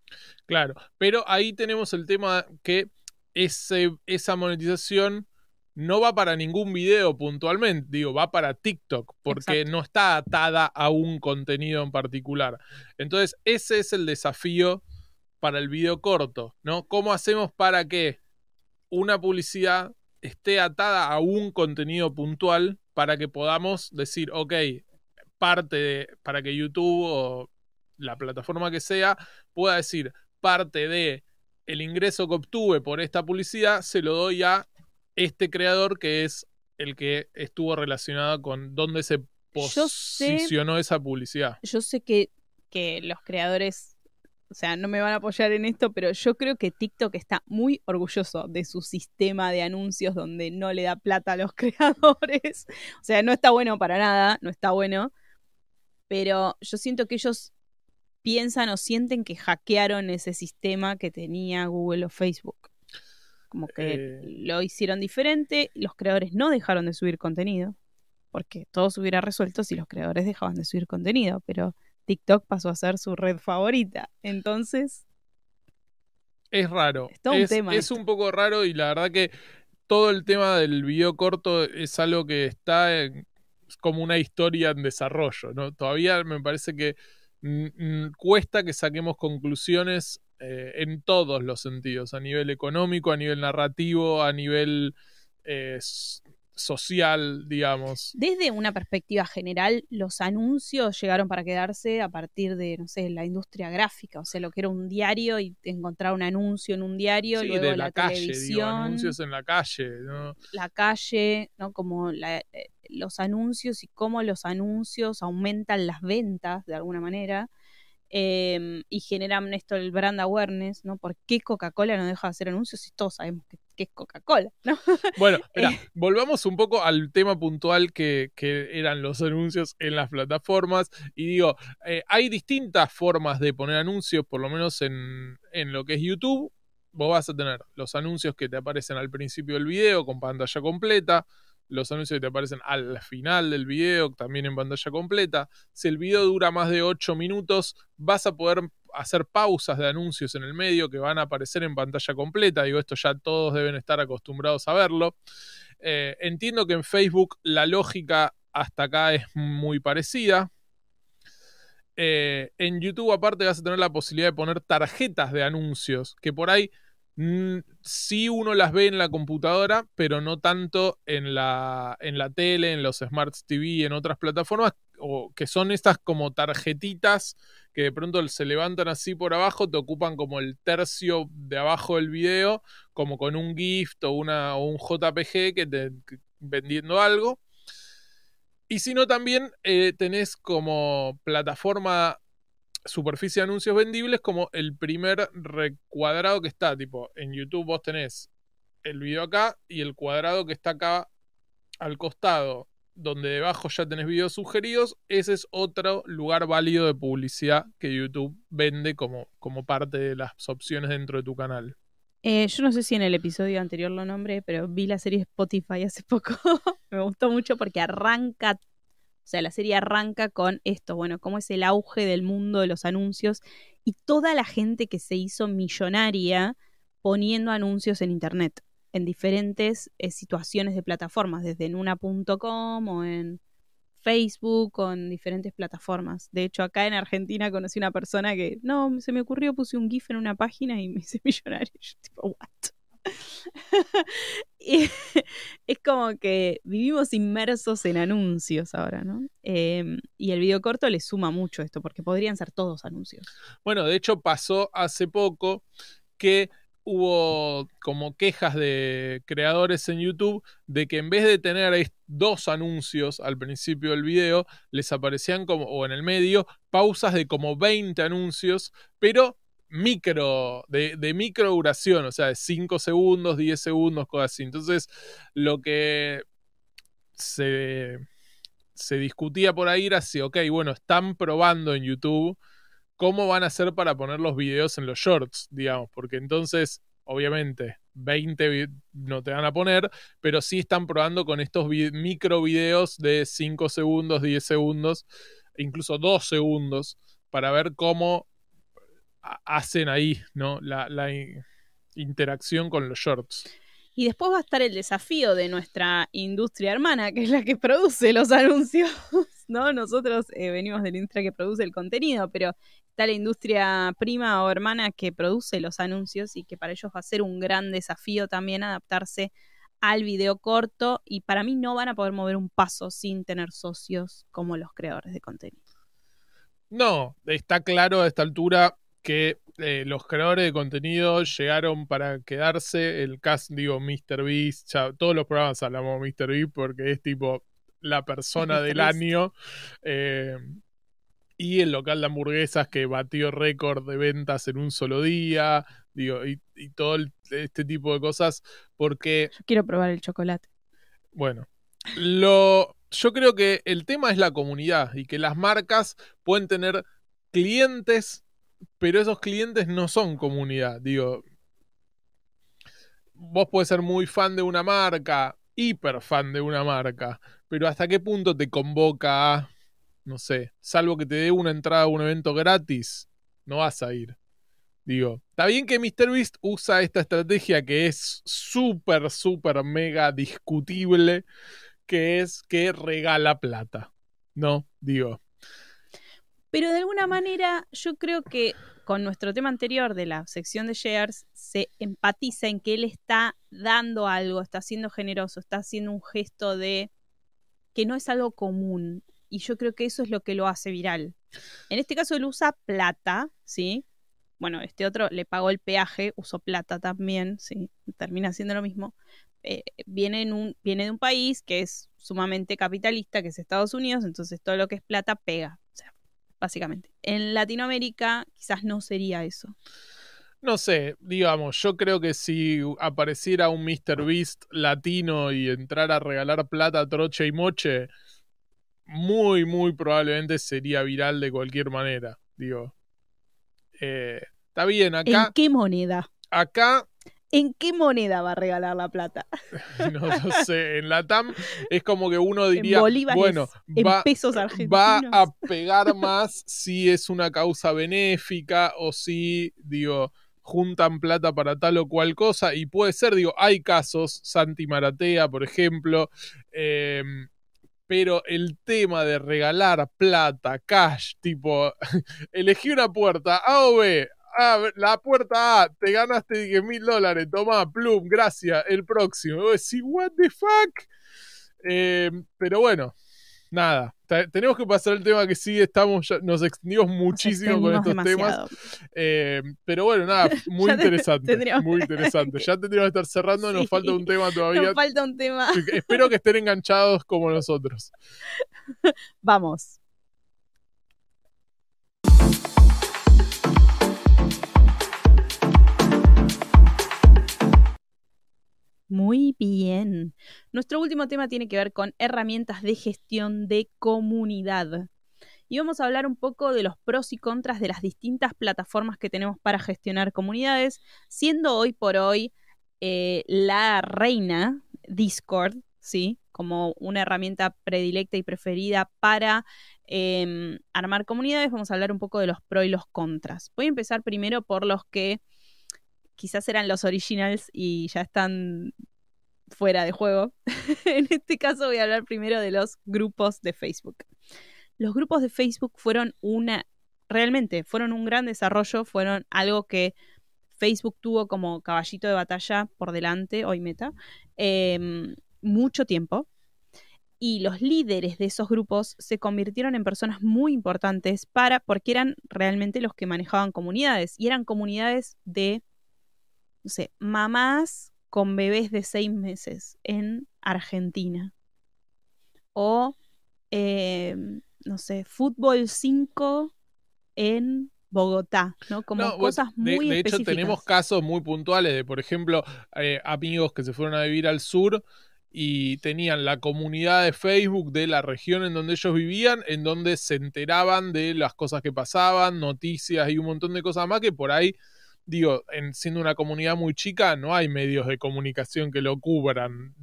Claro, pero ahí tenemos el tema que ese, esa monetización no va para ningún video puntualmente, digo, va para TikTok, porque no está atada a un contenido en particular. Entonces, ese es el desafío para el video corto, ¿no? ¿Cómo hacemos para que una publicidad esté atada a un contenido puntual para que podamos decir, ok, parte de, para que YouTube o la plataforma que sea pueda decir, parte de el ingreso que obtuve por esta publicidad se lo doy a este creador que es el que estuvo relacionado con dónde se posicionó esa publicidad. Yo sé que, que los creadores o sea, no me van a apoyar en esto, pero yo creo que TikTok está muy orgulloso de su sistema de anuncios donde no le da plata a los *laughs* creadores. O sea, no está bueno para nada, no está bueno. Pero yo siento que ellos piensan o sienten que hackearon ese sistema que tenía Google o Facebook. Como que eh. lo hicieron diferente, los creadores no dejaron de subir contenido, porque todo se hubiera resuelto si los creadores dejaban de subir contenido, pero TikTok pasó a ser su red favorita. Entonces... Es raro. Es, un, tema es un poco raro y la verdad que todo el tema del video corto es algo que está como una historia en desarrollo, ¿no? Todavía me parece que cuesta que saquemos conclusiones eh, en todos los sentidos, a nivel económico, a nivel narrativo, a nivel eh, social, digamos. Desde una perspectiva general, los anuncios llegaron para quedarse a partir de, no sé, la industria gráfica, o sea, lo que era un diario y encontrar un anuncio en un diario, luego de la, calle, televisión, anuncios en la calle, ¿no? La calle, ¿no? Como eh, los anuncios y cómo los anuncios aumentan las ventas de alguna manera. Em, y generan esto el brand awareness, ¿no? ¿Por qué Coca-Cola no deja de hacer anuncios si todos sabemos que, es Coca-Cola, ¿no? *laughs* Bueno, eh. volvamos un poco al tema puntual que, eran los anuncios en las plataformas. Y digo, eh, hay distintas formas de poner anuncios, por lo menos en, en lo que es YouTube. Vos vas a tener los anuncios que te aparecen al principio del video con pantalla completa los anuncios que te aparecen al final del video, también en pantalla completa. Si el video dura más de 8 minutos, vas a poder hacer pausas de anuncios en el medio que van a aparecer en pantalla completa. Digo, esto ya todos deben estar acostumbrados a verlo. Eh, entiendo que en Facebook la lógica hasta acá es muy parecida. Eh, en YouTube aparte vas a tener la posibilidad de poner tarjetas de anuncios, que por ahí Mm, sí uno las ve en la computadora, pero no tanto en la, en la tele, en los Smart TV, en otras plataformas, o que son estas como tarjetitas que de pronto se levantan así por abajo, te ocupan como el tercio de abajo del video, como con un gift o, una, o un JPG que vendiendo algo. Y si no, también eh, tenés como plataforma superficie de anuncios vendibles como el primer recuadrado que está. Tipo, en YouTube vos tenés el video acá y el cuadrado que está acá al costado, donde debajo ya tenés videos sugeridos. Ese es otro lugar válido de publicidad que YouTube vende como, como parte de las opciones dentro de tu canal. Eh, yo no sé si en el episodio anterior lo nombré, pero vi la serie Spotify hace poco. *laughs* Me gustó mucho porque arranca o sea, la serie arranca con esto, bueno, cómo es el auge del mundo de los anuncios y toda la gente que se hizo millonaria poniendo anuncios en Internet, en diferentes eh, situaciones de plataformas, desde en una.com o en Facebook o en diferentes plataformas. De hecho, acá en Argentina conocí una persona que, no, se me ocurrió, puse un GIF en una página y me hice *laughs* millonario. yo, tipo, ¿what? *laughs* es como que vivimos inmersos en anuncios ahora, ¿no? Em, y el video corto le suma mucho esto, porque podrían ser todos anuncios. Bueno, de hecho pasó hace poco que hubo como quejas de creadores en YouTube de que en vez de tener dos anuncios al principio del video, les aparecían como, o en el medio, pausas de como 20 anuncios, pero micro, de, de, micro duración, o sea, de 5 segundos, 10 segundos, cosas así. Entonces, lo que se, se discutía por ahí era si, ok, bueno, están probando en YouTube cómo van a hacer para poner los videos en los shorts, digamos, porque entonces, obviamente, 20 no te van a poner, pero sí están probando con estos micro videos de 5 segundos, 10 segundos, incluso 2 segundos, para ver cómo hacen ahí, ¿no? La, la interacción con los shorts. Y después va a estar el desafío de nuestra industria hermana, que es la que produce los anuncios, *laughs* ¿no? Nosotros eh, venimos de la industria que produce el contenido, pero está la industria prima o hermana que produce los anuncios y que para ellos va a ser un gran desafío también adaptarse al video corto y para mí no van a poder mover un paso sin tener socios como los creadores de contenido. No, está claro a esta altura que eh, los creadores de contenido llegaron para quedarse. El cast, digo, Mr. Beast, todos los programas hablamos de Mr. Beast porque es tipo la persona *laughs* del año. Eh, y el local de hamburguesas que batió récord de ventas en un solo día. Digo, y, todo este tipo de cosas. Porque. Yo quiero probar el chocolate. Bueno. Lo, yo creo que el tema es la comunidad y que las marcas pueden tener clientes pero esos clientes no son comunidad. Digo, vos puedes ser muy fan de una marca, hiper fan de una marca, pero ¿hasta qué punto te convoca a, no sé, salvo que te dé una entrada a un evento gratis, no vas a ir? Digo, está bien que MrBeast usa esta estrategia que es súper, súper, mega discutible, que es que regala plata, ¿no? Digo, pero de alguna manera yo creo que con nuestro tema anterior de la sección de shares se empatiza en que él está dando algo, está siendo generoso, está haciendo un gesto de que no es algo común. Y yo creo que eso es lo que lo hace viral. En este caso él usa plata, ¿sí? Bueno, este otro le pagó el peaje, usó plata también, ¿sí? Termina siendo lo mismo. Eh, viene, en un, viene de un país que es sumamente capitalista, que es Estados Unidos, entonces todo lo que es plata pega básicamente. En Latinoamérica quizás no sería eso. No sé, digamos, yo creo que si apareciera un Mr. Beast latino y entrara a regalar plata, troche y moche, muy, muy probablemente sería viral de cualquier manera. Digo, eh, está bien, acá. ¿En qué moneda? Acá ¿En qué moneda va a regalar la plata? *laughs* no, sé, en la TAM es como que uno diría, bueno, va, pesos va a pegar más si es una causa benéfica o si, digo, juntan plata para tal o cual cosa y puede ser, digo, hay casos, Santi Maratea, por ejemplo, em, pero el tema de regalar plata, cash, tipo, *laughs* elegí una puerta A o B, ah, la puerta A, te ganaste 10 mil dólares, toma, plum, gracias, el próximo. Y decís, what the fuck? Eh, pero bueno, nada, tenemos que pasar el tema que sí estamos, nos extendimos muchísimo con estos temas. Eh, pero bueno, nada, *laughs* muy interesante. Muy interesante. Ya tendríamos que estar cerrando, nos falta un tema todavía. Nos falta un tema. Espero que estén enganchados como nosotros. *laughs* Vamos. Muy bien. Nuestro último tema tiene que ver con herramientas de gestión de comunidad. Y vamos a hablar un poco de los pros y contras de las distintas plataformas que tenemos para gestionar comunidades, siendo hoy por hoy eh, la reina Discord, ¿sí? Como una herramienta predilecta y preferida para em, armar comunidades. Vamos a hablar un poco de los pros y los contras. Voy a empezar primero por los que quizás eran los originals y ya están fuera de juego. *laughs* en este caso voy a hablar primero de los grupos de Facebook. Los grupos de Facebook fueron una, realmente, fueron un gran desarrollo, fueron algo que Facebook tuvo como caballito de batalla por delante, hoy meta, em, mucho tiempo. Y los líderes de esos grupos se convirtieron en personas muy importantes para, porque eran realmente los que manejaban comunidades. Y eran comunidades de no sé, mamás con bebés de seis meses en Argentina. O, em, no sé, fútbol 5 en Bogotá, ¿no? Como cosas muy de, hecho, tenemos casos muy puntuales de, por ejemplo, eh, amigos que se fueron a vivir al sur y tenían la comunidad de Facebook de la región en donde ellos vivían, en donde se enteraban de las cosas que pasaban, noticias y un montón de cosas más que por ahí digo, en, siendo una comunidad muy chica, no hay medios de comunicación que lo cubran.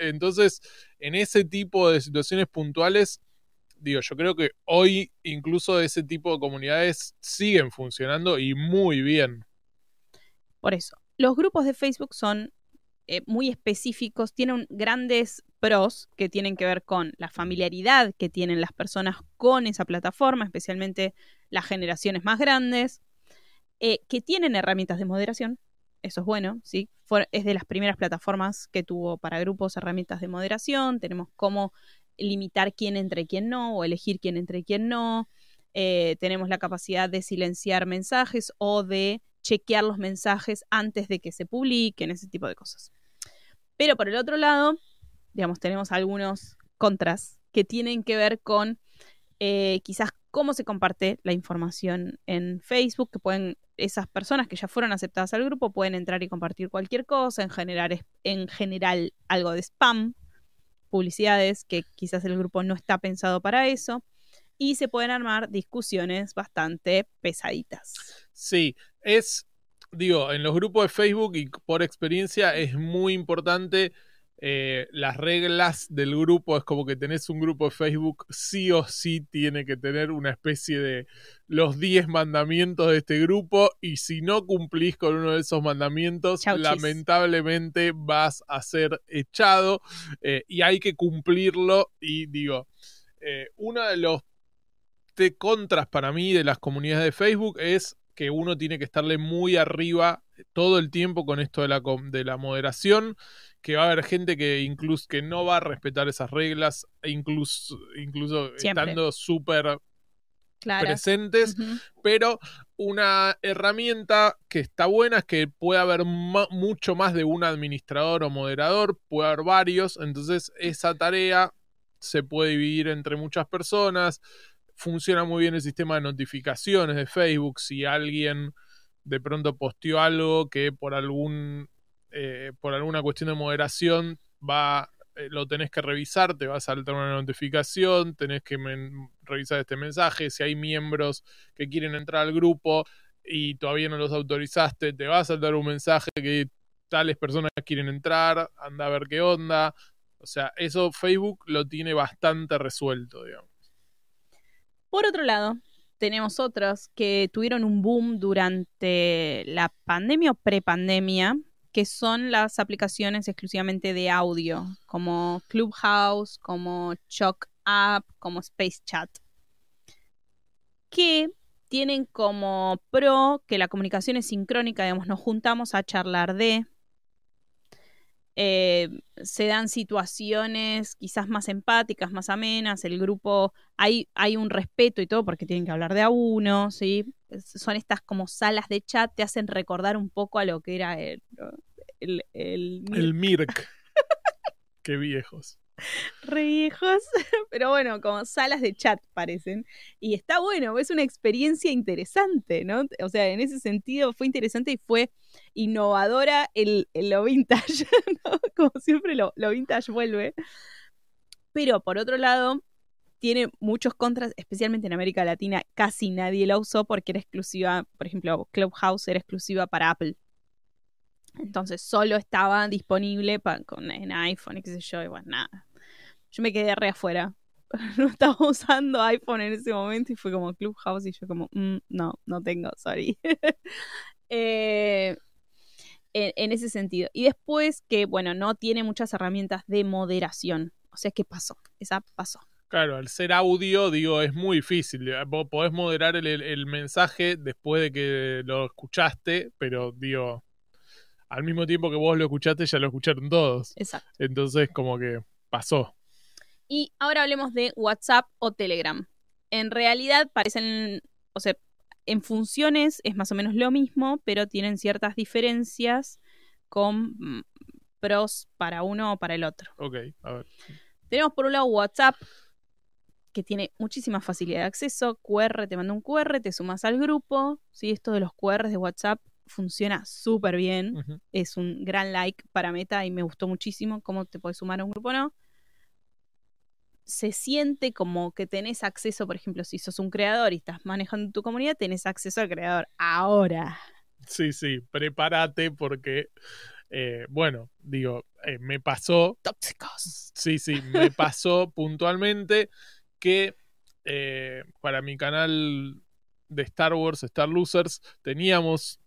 entonces, en ese tipo de situaciones puntuales, digo, yo creo que hoy incluso ese tipo de comunidades siguen funcionando y muy bien. Por eso, los grupos de Facebook son eh, muy específicos, tienen grandes pros que tienen que ver con la familiaridad que tienen las personas con esa plataforma, especialmente las generaciones más grandes, eh, que tienen herramientas de moderación. Eso es bueno, ¿sí? es de las primeras plataformas que tuvo para grupos herramientas de moderación. Tenemos cómo limitar quién entre quién no, o elegir quién entre quién no. Eh, tenemos la capacidad de silenciar mensajes o de chequear los mensajes antes de que se publiquen, ese tipo de cosas. Pero por el otro lado, digamos, tenemos algunos contras que tienen que ver con eh, quizás cómo se comparte la información en Facebook, que pueden, esas personas que ya fueron aceptadas al grupo pueden entrar y compartir cualquier cosa, en general, en general algo de spam, publicidades, que quizás el grupo no está pensado para eso, y se pueden armar discusiones bastante pesaditas. Sí, es, digo, en los grupos de Facebook y por experiencia es muy importante eh, las reglas del grupo. Es como que tenés un grupo de Facebook, sí o sí tiene que tener una especie de los 10 mandamientos de este grupo y si no cumplís con uno de esos mandamientos, lamentablemente vas a ser echado eh, y hay que cumplirlo y digo, eh, uno de los contras para mí de las comunidades de Facebook es que uno tiene que estarle muy arriba todo el tiempo con esto de la, de la moderación, que va a haber gente que incluso que no va a respetar esas reglas, e incluso, incluso estando súper presentes, pero una herramienta que está buena es que puede haber mucho más de un administrador o moderador, puede haber varios, entonces esa tarea se puede dividir entre muchas personas, funciona muy bien el sistema de notificaciones de Facebook. Si alguien de pronto posteó algo que por algún eh, por alguna cuestión de moderación va eh, lo tenés que revisar, te va a saltar una notificación, tenés que revisar este mensaje, si hay miembros que quieren entrar al grupo y todavía no los autorizaste, te va a saltar un mensaje que tales personas quieren entrar, anda a ver qué onda. O sea, eso Facebook lo tiene bastante resuelto, digamos. Por otro lado, tenemos otros que tuvieron un boom durante la pandemia o prepandemia, que son las aplicaciones exclusivamente de audio, como Clubhouse, como Choc App, como Space Chat, que tienen como pro que la comunicación es sincrónica, digamos, nos juntamos a charlar de, eh, se dan situaciones quizás más empáticas, más amenas, el grupo, hay, hay un respeto y todo porque tienen que hablar de a uno, ¿sí? Son estas como salas de chat, te hacen recordar un poco a lo que era el... El, el, el Mirk. *laughs* Qué viejos re viejos, *laughs* pero bueno, como salas de chat parecen. Y está bueno, es una experiencia interesante, ¿no? O sea, en ese sentido fue interesante y fue innovadora el, lo vintage. *laughs* Como siempre lo, lo vintage vuelve. Pero por otro lado, tiene muchos contras, especialmente en América Latina, casi nadie la usó porque era exclusiva, por ejemplo, Clubhouse era exclusiva para Apple. Entonces solo estaba disponible con, en iPhone, qué sé yo, y bueno, nada. Yo me quedé re afuera. *laughs* No estaba usando iPhone en ese momento y fue como Clubhouse y yo como, mm, no, no tengo, sorry. *laughs* Eh, en, ese sentido. Y después que, bueno, no tiene muchas herramientas de moderación. O sea, ¿qué pasó? Esa pasó. Claro, al ser audio, digo, es muy difícil. Vos podés moderar el, el mensaje después de que lo escuchaste, pero digo, al mismo tiempo que vos lo escuchaste, ya lo escucharon todos. Exacto. Entonces, como que pasó. Y ahora hablemos de WhatsApp o Telegram. En realidad parecen, o sea, en funciones es más o menos lo mismo, pero tienen ciertas diferencias con mm, pros para uno o para el otro. Ok, a ver. Tenemos por un lado WhatsApp, que tiene muchísima facilidad de acceso. QR, te manda un QR, te sumas al grupo. ¿sí? Esto de los QR de WhatsApp funciona súper bien. Es un gran like para Meta y me gustó muchísimo cómo te puedes sumar a un grupo o no. Se siente como que tenés acceso, por ejemplo, si sos un creador y estás manejando tu comunidad, tenés acceso al creador ahora. Sí, sí, prepárate porque, eh, bueno, digo, eh, me pasó, Tóxicos. sí, sí, me *laughs* pasó puntualmente que eh, para mi canal de Star Wars, Star Losers, teníamos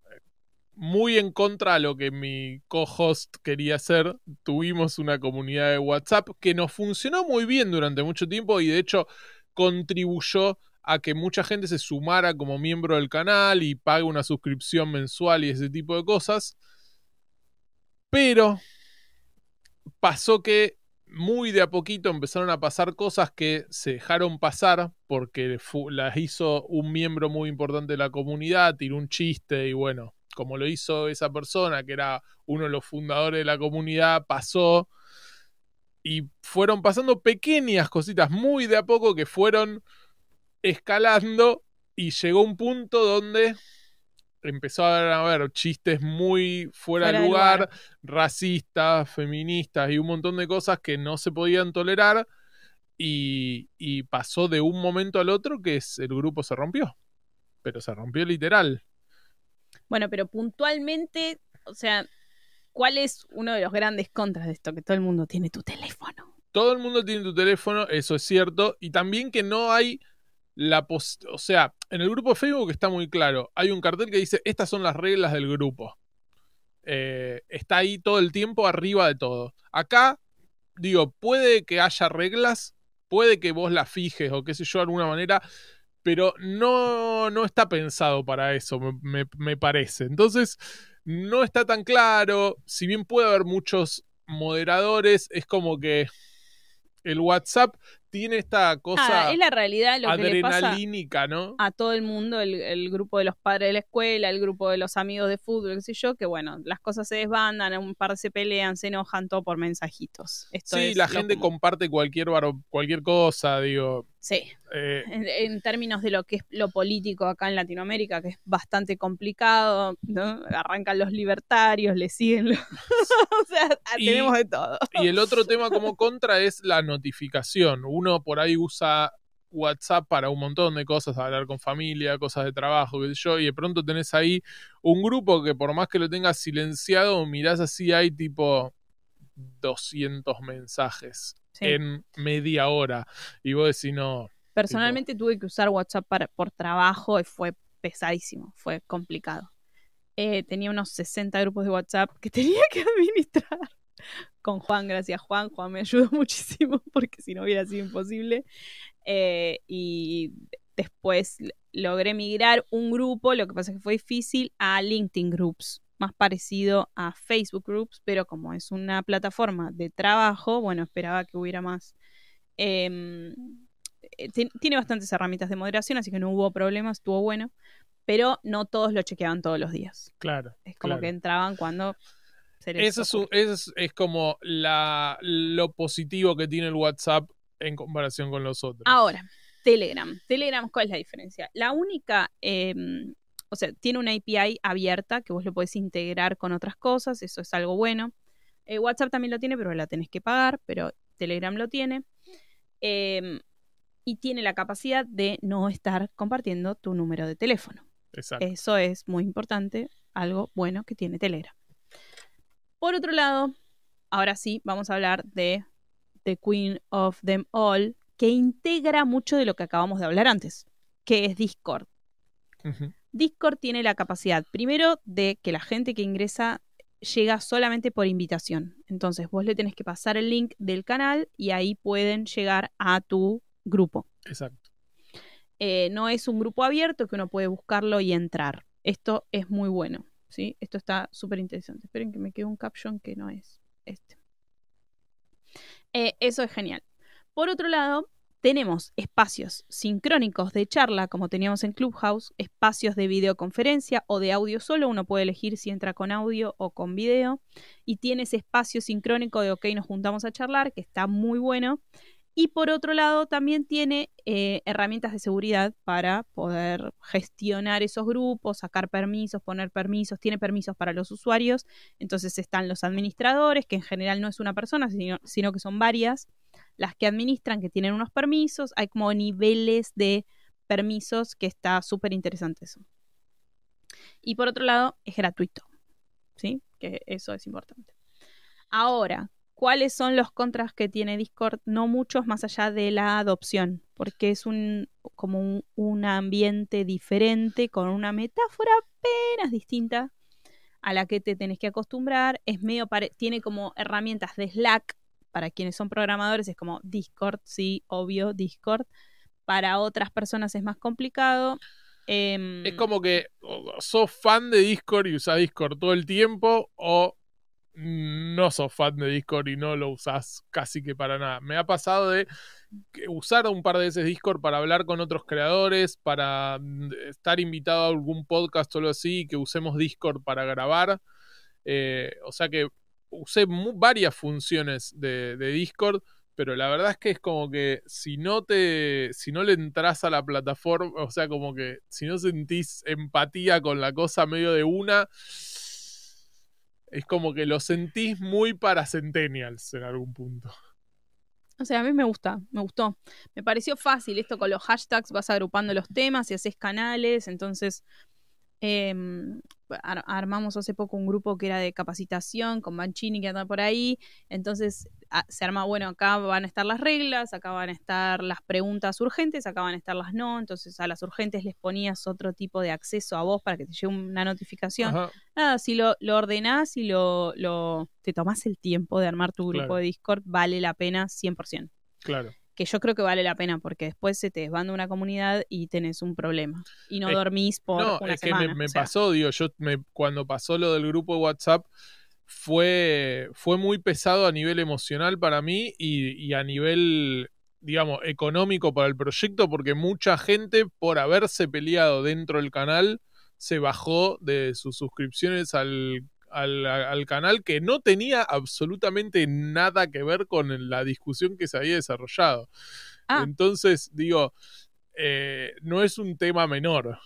muy en contra a lo que mi co-host quería hacer. Tuvimos una comunidad de WhatsApp que nos funcionó muy bien durante mucho tiempo y de hecho contribuyó a que mucha gente se sumara como miembro del canal y pague una suscripción mensual y ese tipo de cosas. Pero pasó que muy de a poquito empezaron a pasar cosas que se dejaron pasar porque las hizo un miembro muy importante de la comunidad, tiró un chiste y bueno, como lo hizo esa persona que era uno de los fundadores de la comunidad, pasó y fueron pasando pequeñas cositas muy de a poco que fueron escalando y llegó un punto donde empezó a haber chistes muy fuera, Fuera de lugar. racistas, feministas y un montón de cosas que no se podían tolerar y, y pasó de un momento al otro que es, el grupo se rompió, pero se rompió literal. Bueno, pero puntualmente, o sea, ¿cuál es uno de los grandes contras de esto? Que todo el mundo tiene tu teléfono. Todo el mundo tiene tu teléfono, eso es cierto, y también que no hay la pos o sea, en el grupo de Facebook está muy claro, hay un cartel que dice estas son las reglas del grupo. Eh, está ahí todo el tiempo arriba de todo. Acá, digo, puede que haya reglas, puede que vos las fijes o qué sé yo de alguna manera, pero no, no está pensado para eso, me, me- me parece. Entonces, no está tan claro, si bien puede haber muchos moderadores, es como que el WhatsApp tiene esta cosa Ah, es la realidad lo que le pasa adrenalínica, ¿no? a todo el mundo, el, el grupo de los padres de la escuela, el grupo de los amigos de fútbol, qué sé yo, que bueno, las cosas se desbandan, un par se pelean, se enojan, todo por mensajitos. Esto Sí, es la gente común. comparte cualquier, varo- cualquier cosa, digo. Sí, eh, en, en términos de lo que es lo político acá en Latinoamérica, que es bastante complicado, ¿no? Arrancan los libertarios, le siguen los... *laughs* o sea, Y- tenemos de todo. y el otro *laughs* tema como contra es la notificación. Uno por ahí usa WhatsApp para un montón de cosas, hablar con familia, cosas de trabajo, qué sé yo, y de pronto tenés ahí un grupo que por más que lo tengas silenciado, mirás así, hay tipo 200 mensajes Sí. en media hora. Y vos decís, no, Personalmente tuve que usar WhatsApp para, por trabajo y fue pesadísimo, fue complicado. Eh, tenía unos 60 grupos de WhatsApp que *laughs* tenía que administrar con Juan, gracias Juan, Juan me ayudó *laughs* muchísimo porque si no hubiera sido imposible. Eh, y después logré migrar un grupo, lo que pasa es que fue difícil, a LinkedIn Groups, más parecido a Facebook Groups, pero como es una plataforma de trabajo, bueno, esperaba que hubiera más. Em, eh, ti- tiene bastantes herramientas de moderación, así que no hubo problemas, estuvo bueno, pero no todos lo chequeaban todos los días. claro. Es como Claro. que entraban cuando Eso es, como la, lo positivo que tiene el WhatsApp en comparación con los otros. Ahora, Telegram. Telegram, ¿cuál es la diferencia? La única, em, o sea, tiene una API abierta que vos lo podés integrar con otras cosas, eso es algo bueno. Eh, WhatsApp también lo tiene, pero la tenés que pagar, pero Telegram lo tiene. Em, y tiene la capacidad de no estar compartiendo tu número de teléfono. Exacto. Eso es muy importante, algo bueno que tiene Telegram. Por otro lado, ahora sí, vamos a hablar de The Queen of Them All, que integra mucho de lo que acabamos de hablar antes, que es Discord. Discord tiene la capacidad, primero, de que la gente que ingresa llega solamente por invitación. Entonces, vos le tenés que pasar el link del canal y ahí pueden llegar a tu grupo. Exacto. Eh, no es un grupo abierto que uno puede buscarlo y entrar. Esto es muy bueno. ¿Sí? Esto está súper interesante. Esperen que me quede un caption que no es este. Eh, eso es genial. Por otro lado, tenemos espacios sincrónicos de charla, como teníamos en Clubhouse, espacios de videoconferencia o de audio solo. Uno puede elegir si entra con audio o con video. Y tiene ese espacio sincrónico de, ok, nos juntamos a charlar, que está muy bueno. Y por otro lado, también tiene eh, herramientas de seguridad para poder gestionar esos grupos, sacar permisos, poner permisos, tiene permisos para los usuarios. Entonces están los administradores, que en general no es una persona, sino, sino que son varias, las que administran, que tienen unos permisos. Hay como niveles de permisos que está súper interesante eso. Y por otro lado, es gratuito. ¿Sí? Que eso es importante. Ahora, ¿cuáles son los contras que tiene Discord? No muchos más allá de la adopción, porque es un como un, ambiente diferente, con una metáfora apenas distinta a la que te tenés que acostumbrar. Es medio tiene como herramientas de Slack para quienes son programadores, es como Discord, sí, obvio, Discord. Para otras personas es más complicado. Em, es como que sos fan de Discord y usás Discord todo el tiempo o no sos fan de Discord y no lo usás casi que para nada. Me ha pasado de usar un par de veces Discord para hablar con otros creadores, para mm, estar invitado a algún podcast o algo así, que usemos Discord para grabar. Eh, o sea que usé varias funciones de, Discord, pero la verdad es que es como que si no te, si no le entras a la plataforma, o sea, como que si no sentís empatía con la cosa medio de una, es como que lo sentís muy para Centennials en algún punto. O sea, a mí me gusta, me gustó. Me pareció fácil esto con los hashtags, vas agrupando los temas y haces canales, entonces Em, armamos hace poco un grupo que era de capacitación con Banchini que anda por ahí. Entonces se arma, bueno, acá van a estar las reglas, acá van a estar las preguntas urgentes, acá van a estar las no. Entonces a las urgentes les ponías otro tipo de acceso a vos para que te llegue una notificación. Nada, si lo, lo ordenás y lo, lo, te tomás el tiempo de armar tu grupo de Discord, vale la pena 100%. Claro que yo creo que vale la pena porque después se te desbanda una comunidad y tenés un problema y no dormís por no, una es que me, pasó, digo, yo me, cuando pasó lo del grupo de WhatsApp fue, fue muy pesado a nivel emocional para mí y, a nivel, digamos, económico para el proyecto porque mucha gente por haberse peleado dentro del canal se bajó de sus suscripciones al al, canal que no tenía absolutamente nada que ver con la discusión que se había desarrollado. Ah. Entonces, digo, eh, no es un tema menor.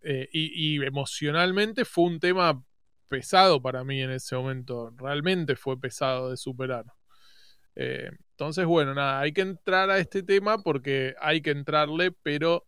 Eh, y, emocionalmente fue un tema pesado para mí en ese momento. Realmente fue pesado de superar. Eh, entonces, bueno, nada, hay que entrar a este tema porque hay que entrarle, pero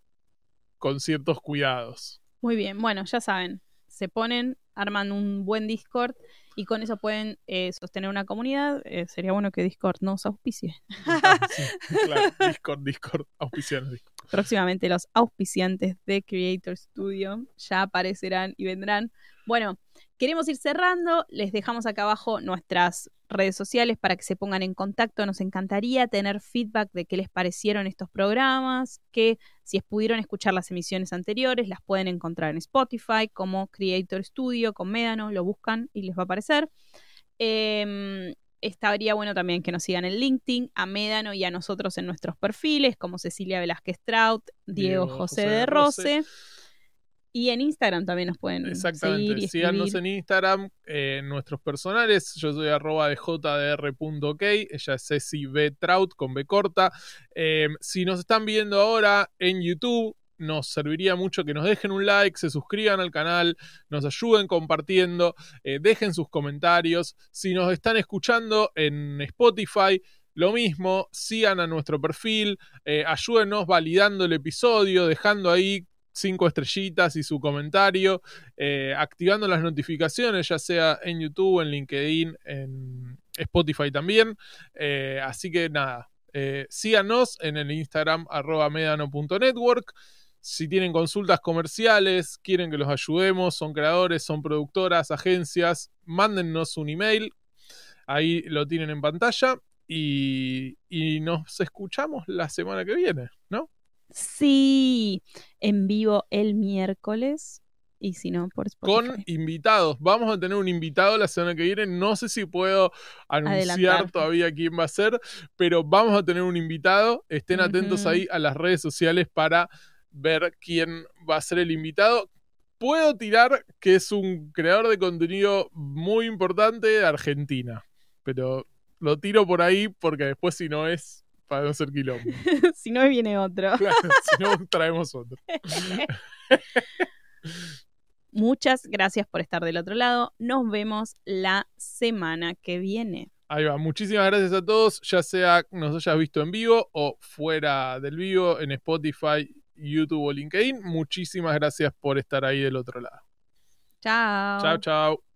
con ciertos cuidados. Muy bien, bueno, ya saben, se ponen arman un buen Discord y con eso pueden eh, sostener una comunidad. Eh, sería bueno que Discord nos auspicie. *laughs* *laughs* claro, Discord, Discord, auspicianos. Próximamente los auspiciantes de Creator Studio ya aparecerán y vendrán. Bueno, queremos ir cerrando. Les dejamos acá abajo nuestras redes sociales para que se pongan en contacto. Nos encantaría tener feedback de qué les parecieron estos programas, que si pudieron escuchar las emisiones anteriores, las pueden encontrar en Spotify como Creator Studio con Médano, lo buscan y les va a aparecer. Em, estaría bueno también que nos sigan en LinkedIn, a Médano y a nosotros en nuestros perfiles, como Cecilia Velázquez Trout, Diego, José, de Rose. Y en Instagram también nos pueden Exactamente. Síganos en Instagram, en nuestros personales. Yo soy arroba de jdr.ok. Ella es Ceci B. Trout con B corta. Em, si nos están viendo ahora en YouTube, nos serviría mucho que nos dejen un like, se suscriban al canal, nos ayuden compartiendo, eh, dejen sus comentarios. Si nos están escuchando en Spotify, lo mismo, sigan a nuestro perfil, eh, ayúdenos validando el episodio, dejando ahí cinco estrellitas y su comentario, eh, activando las notificaciones, ya sea en YouTube, en LinkedIn, en Spotify también. Eh, así que nada, eh, síganos en el Instagram arroba medano.network. Si tienen consultas comerciales, quieren que los ayudemos, son creadores, son productoras, agencias, mándennos un email. Ahí lo tienen en pantalla. Y, y nos escuchamos la semana que viene, ¿no? Sí, en vivo el miércoles. Y si no, por Spotify. Con invitados. Vamos a tener un invitado la semana que viene. No sé si puedo anunciar todavía quién va a ser, pero vamos a tener un invitado. Estén atentos ahí a las redes sociales para ver quién va a ser el invitado. Puedo tirar que es un creador de contenido muy importante de Argentina, pero lo tiro por ahí porque después si no es para no ser quilombo. *laughs* si no, viene otro. *laughs* Claro, si no, traemos otro. *laughs* Muchas gracias por estar del otro lado. Nos vemos la semana que viene. Ahí va. Muchísimas gracias a todos, ya sea nos hayas visto en vivo o fuera del vivo en Spotify, YouTube o LinkedIn. Muchísimas gracias por estar ahí del otro lado. Chao. Chao, chao.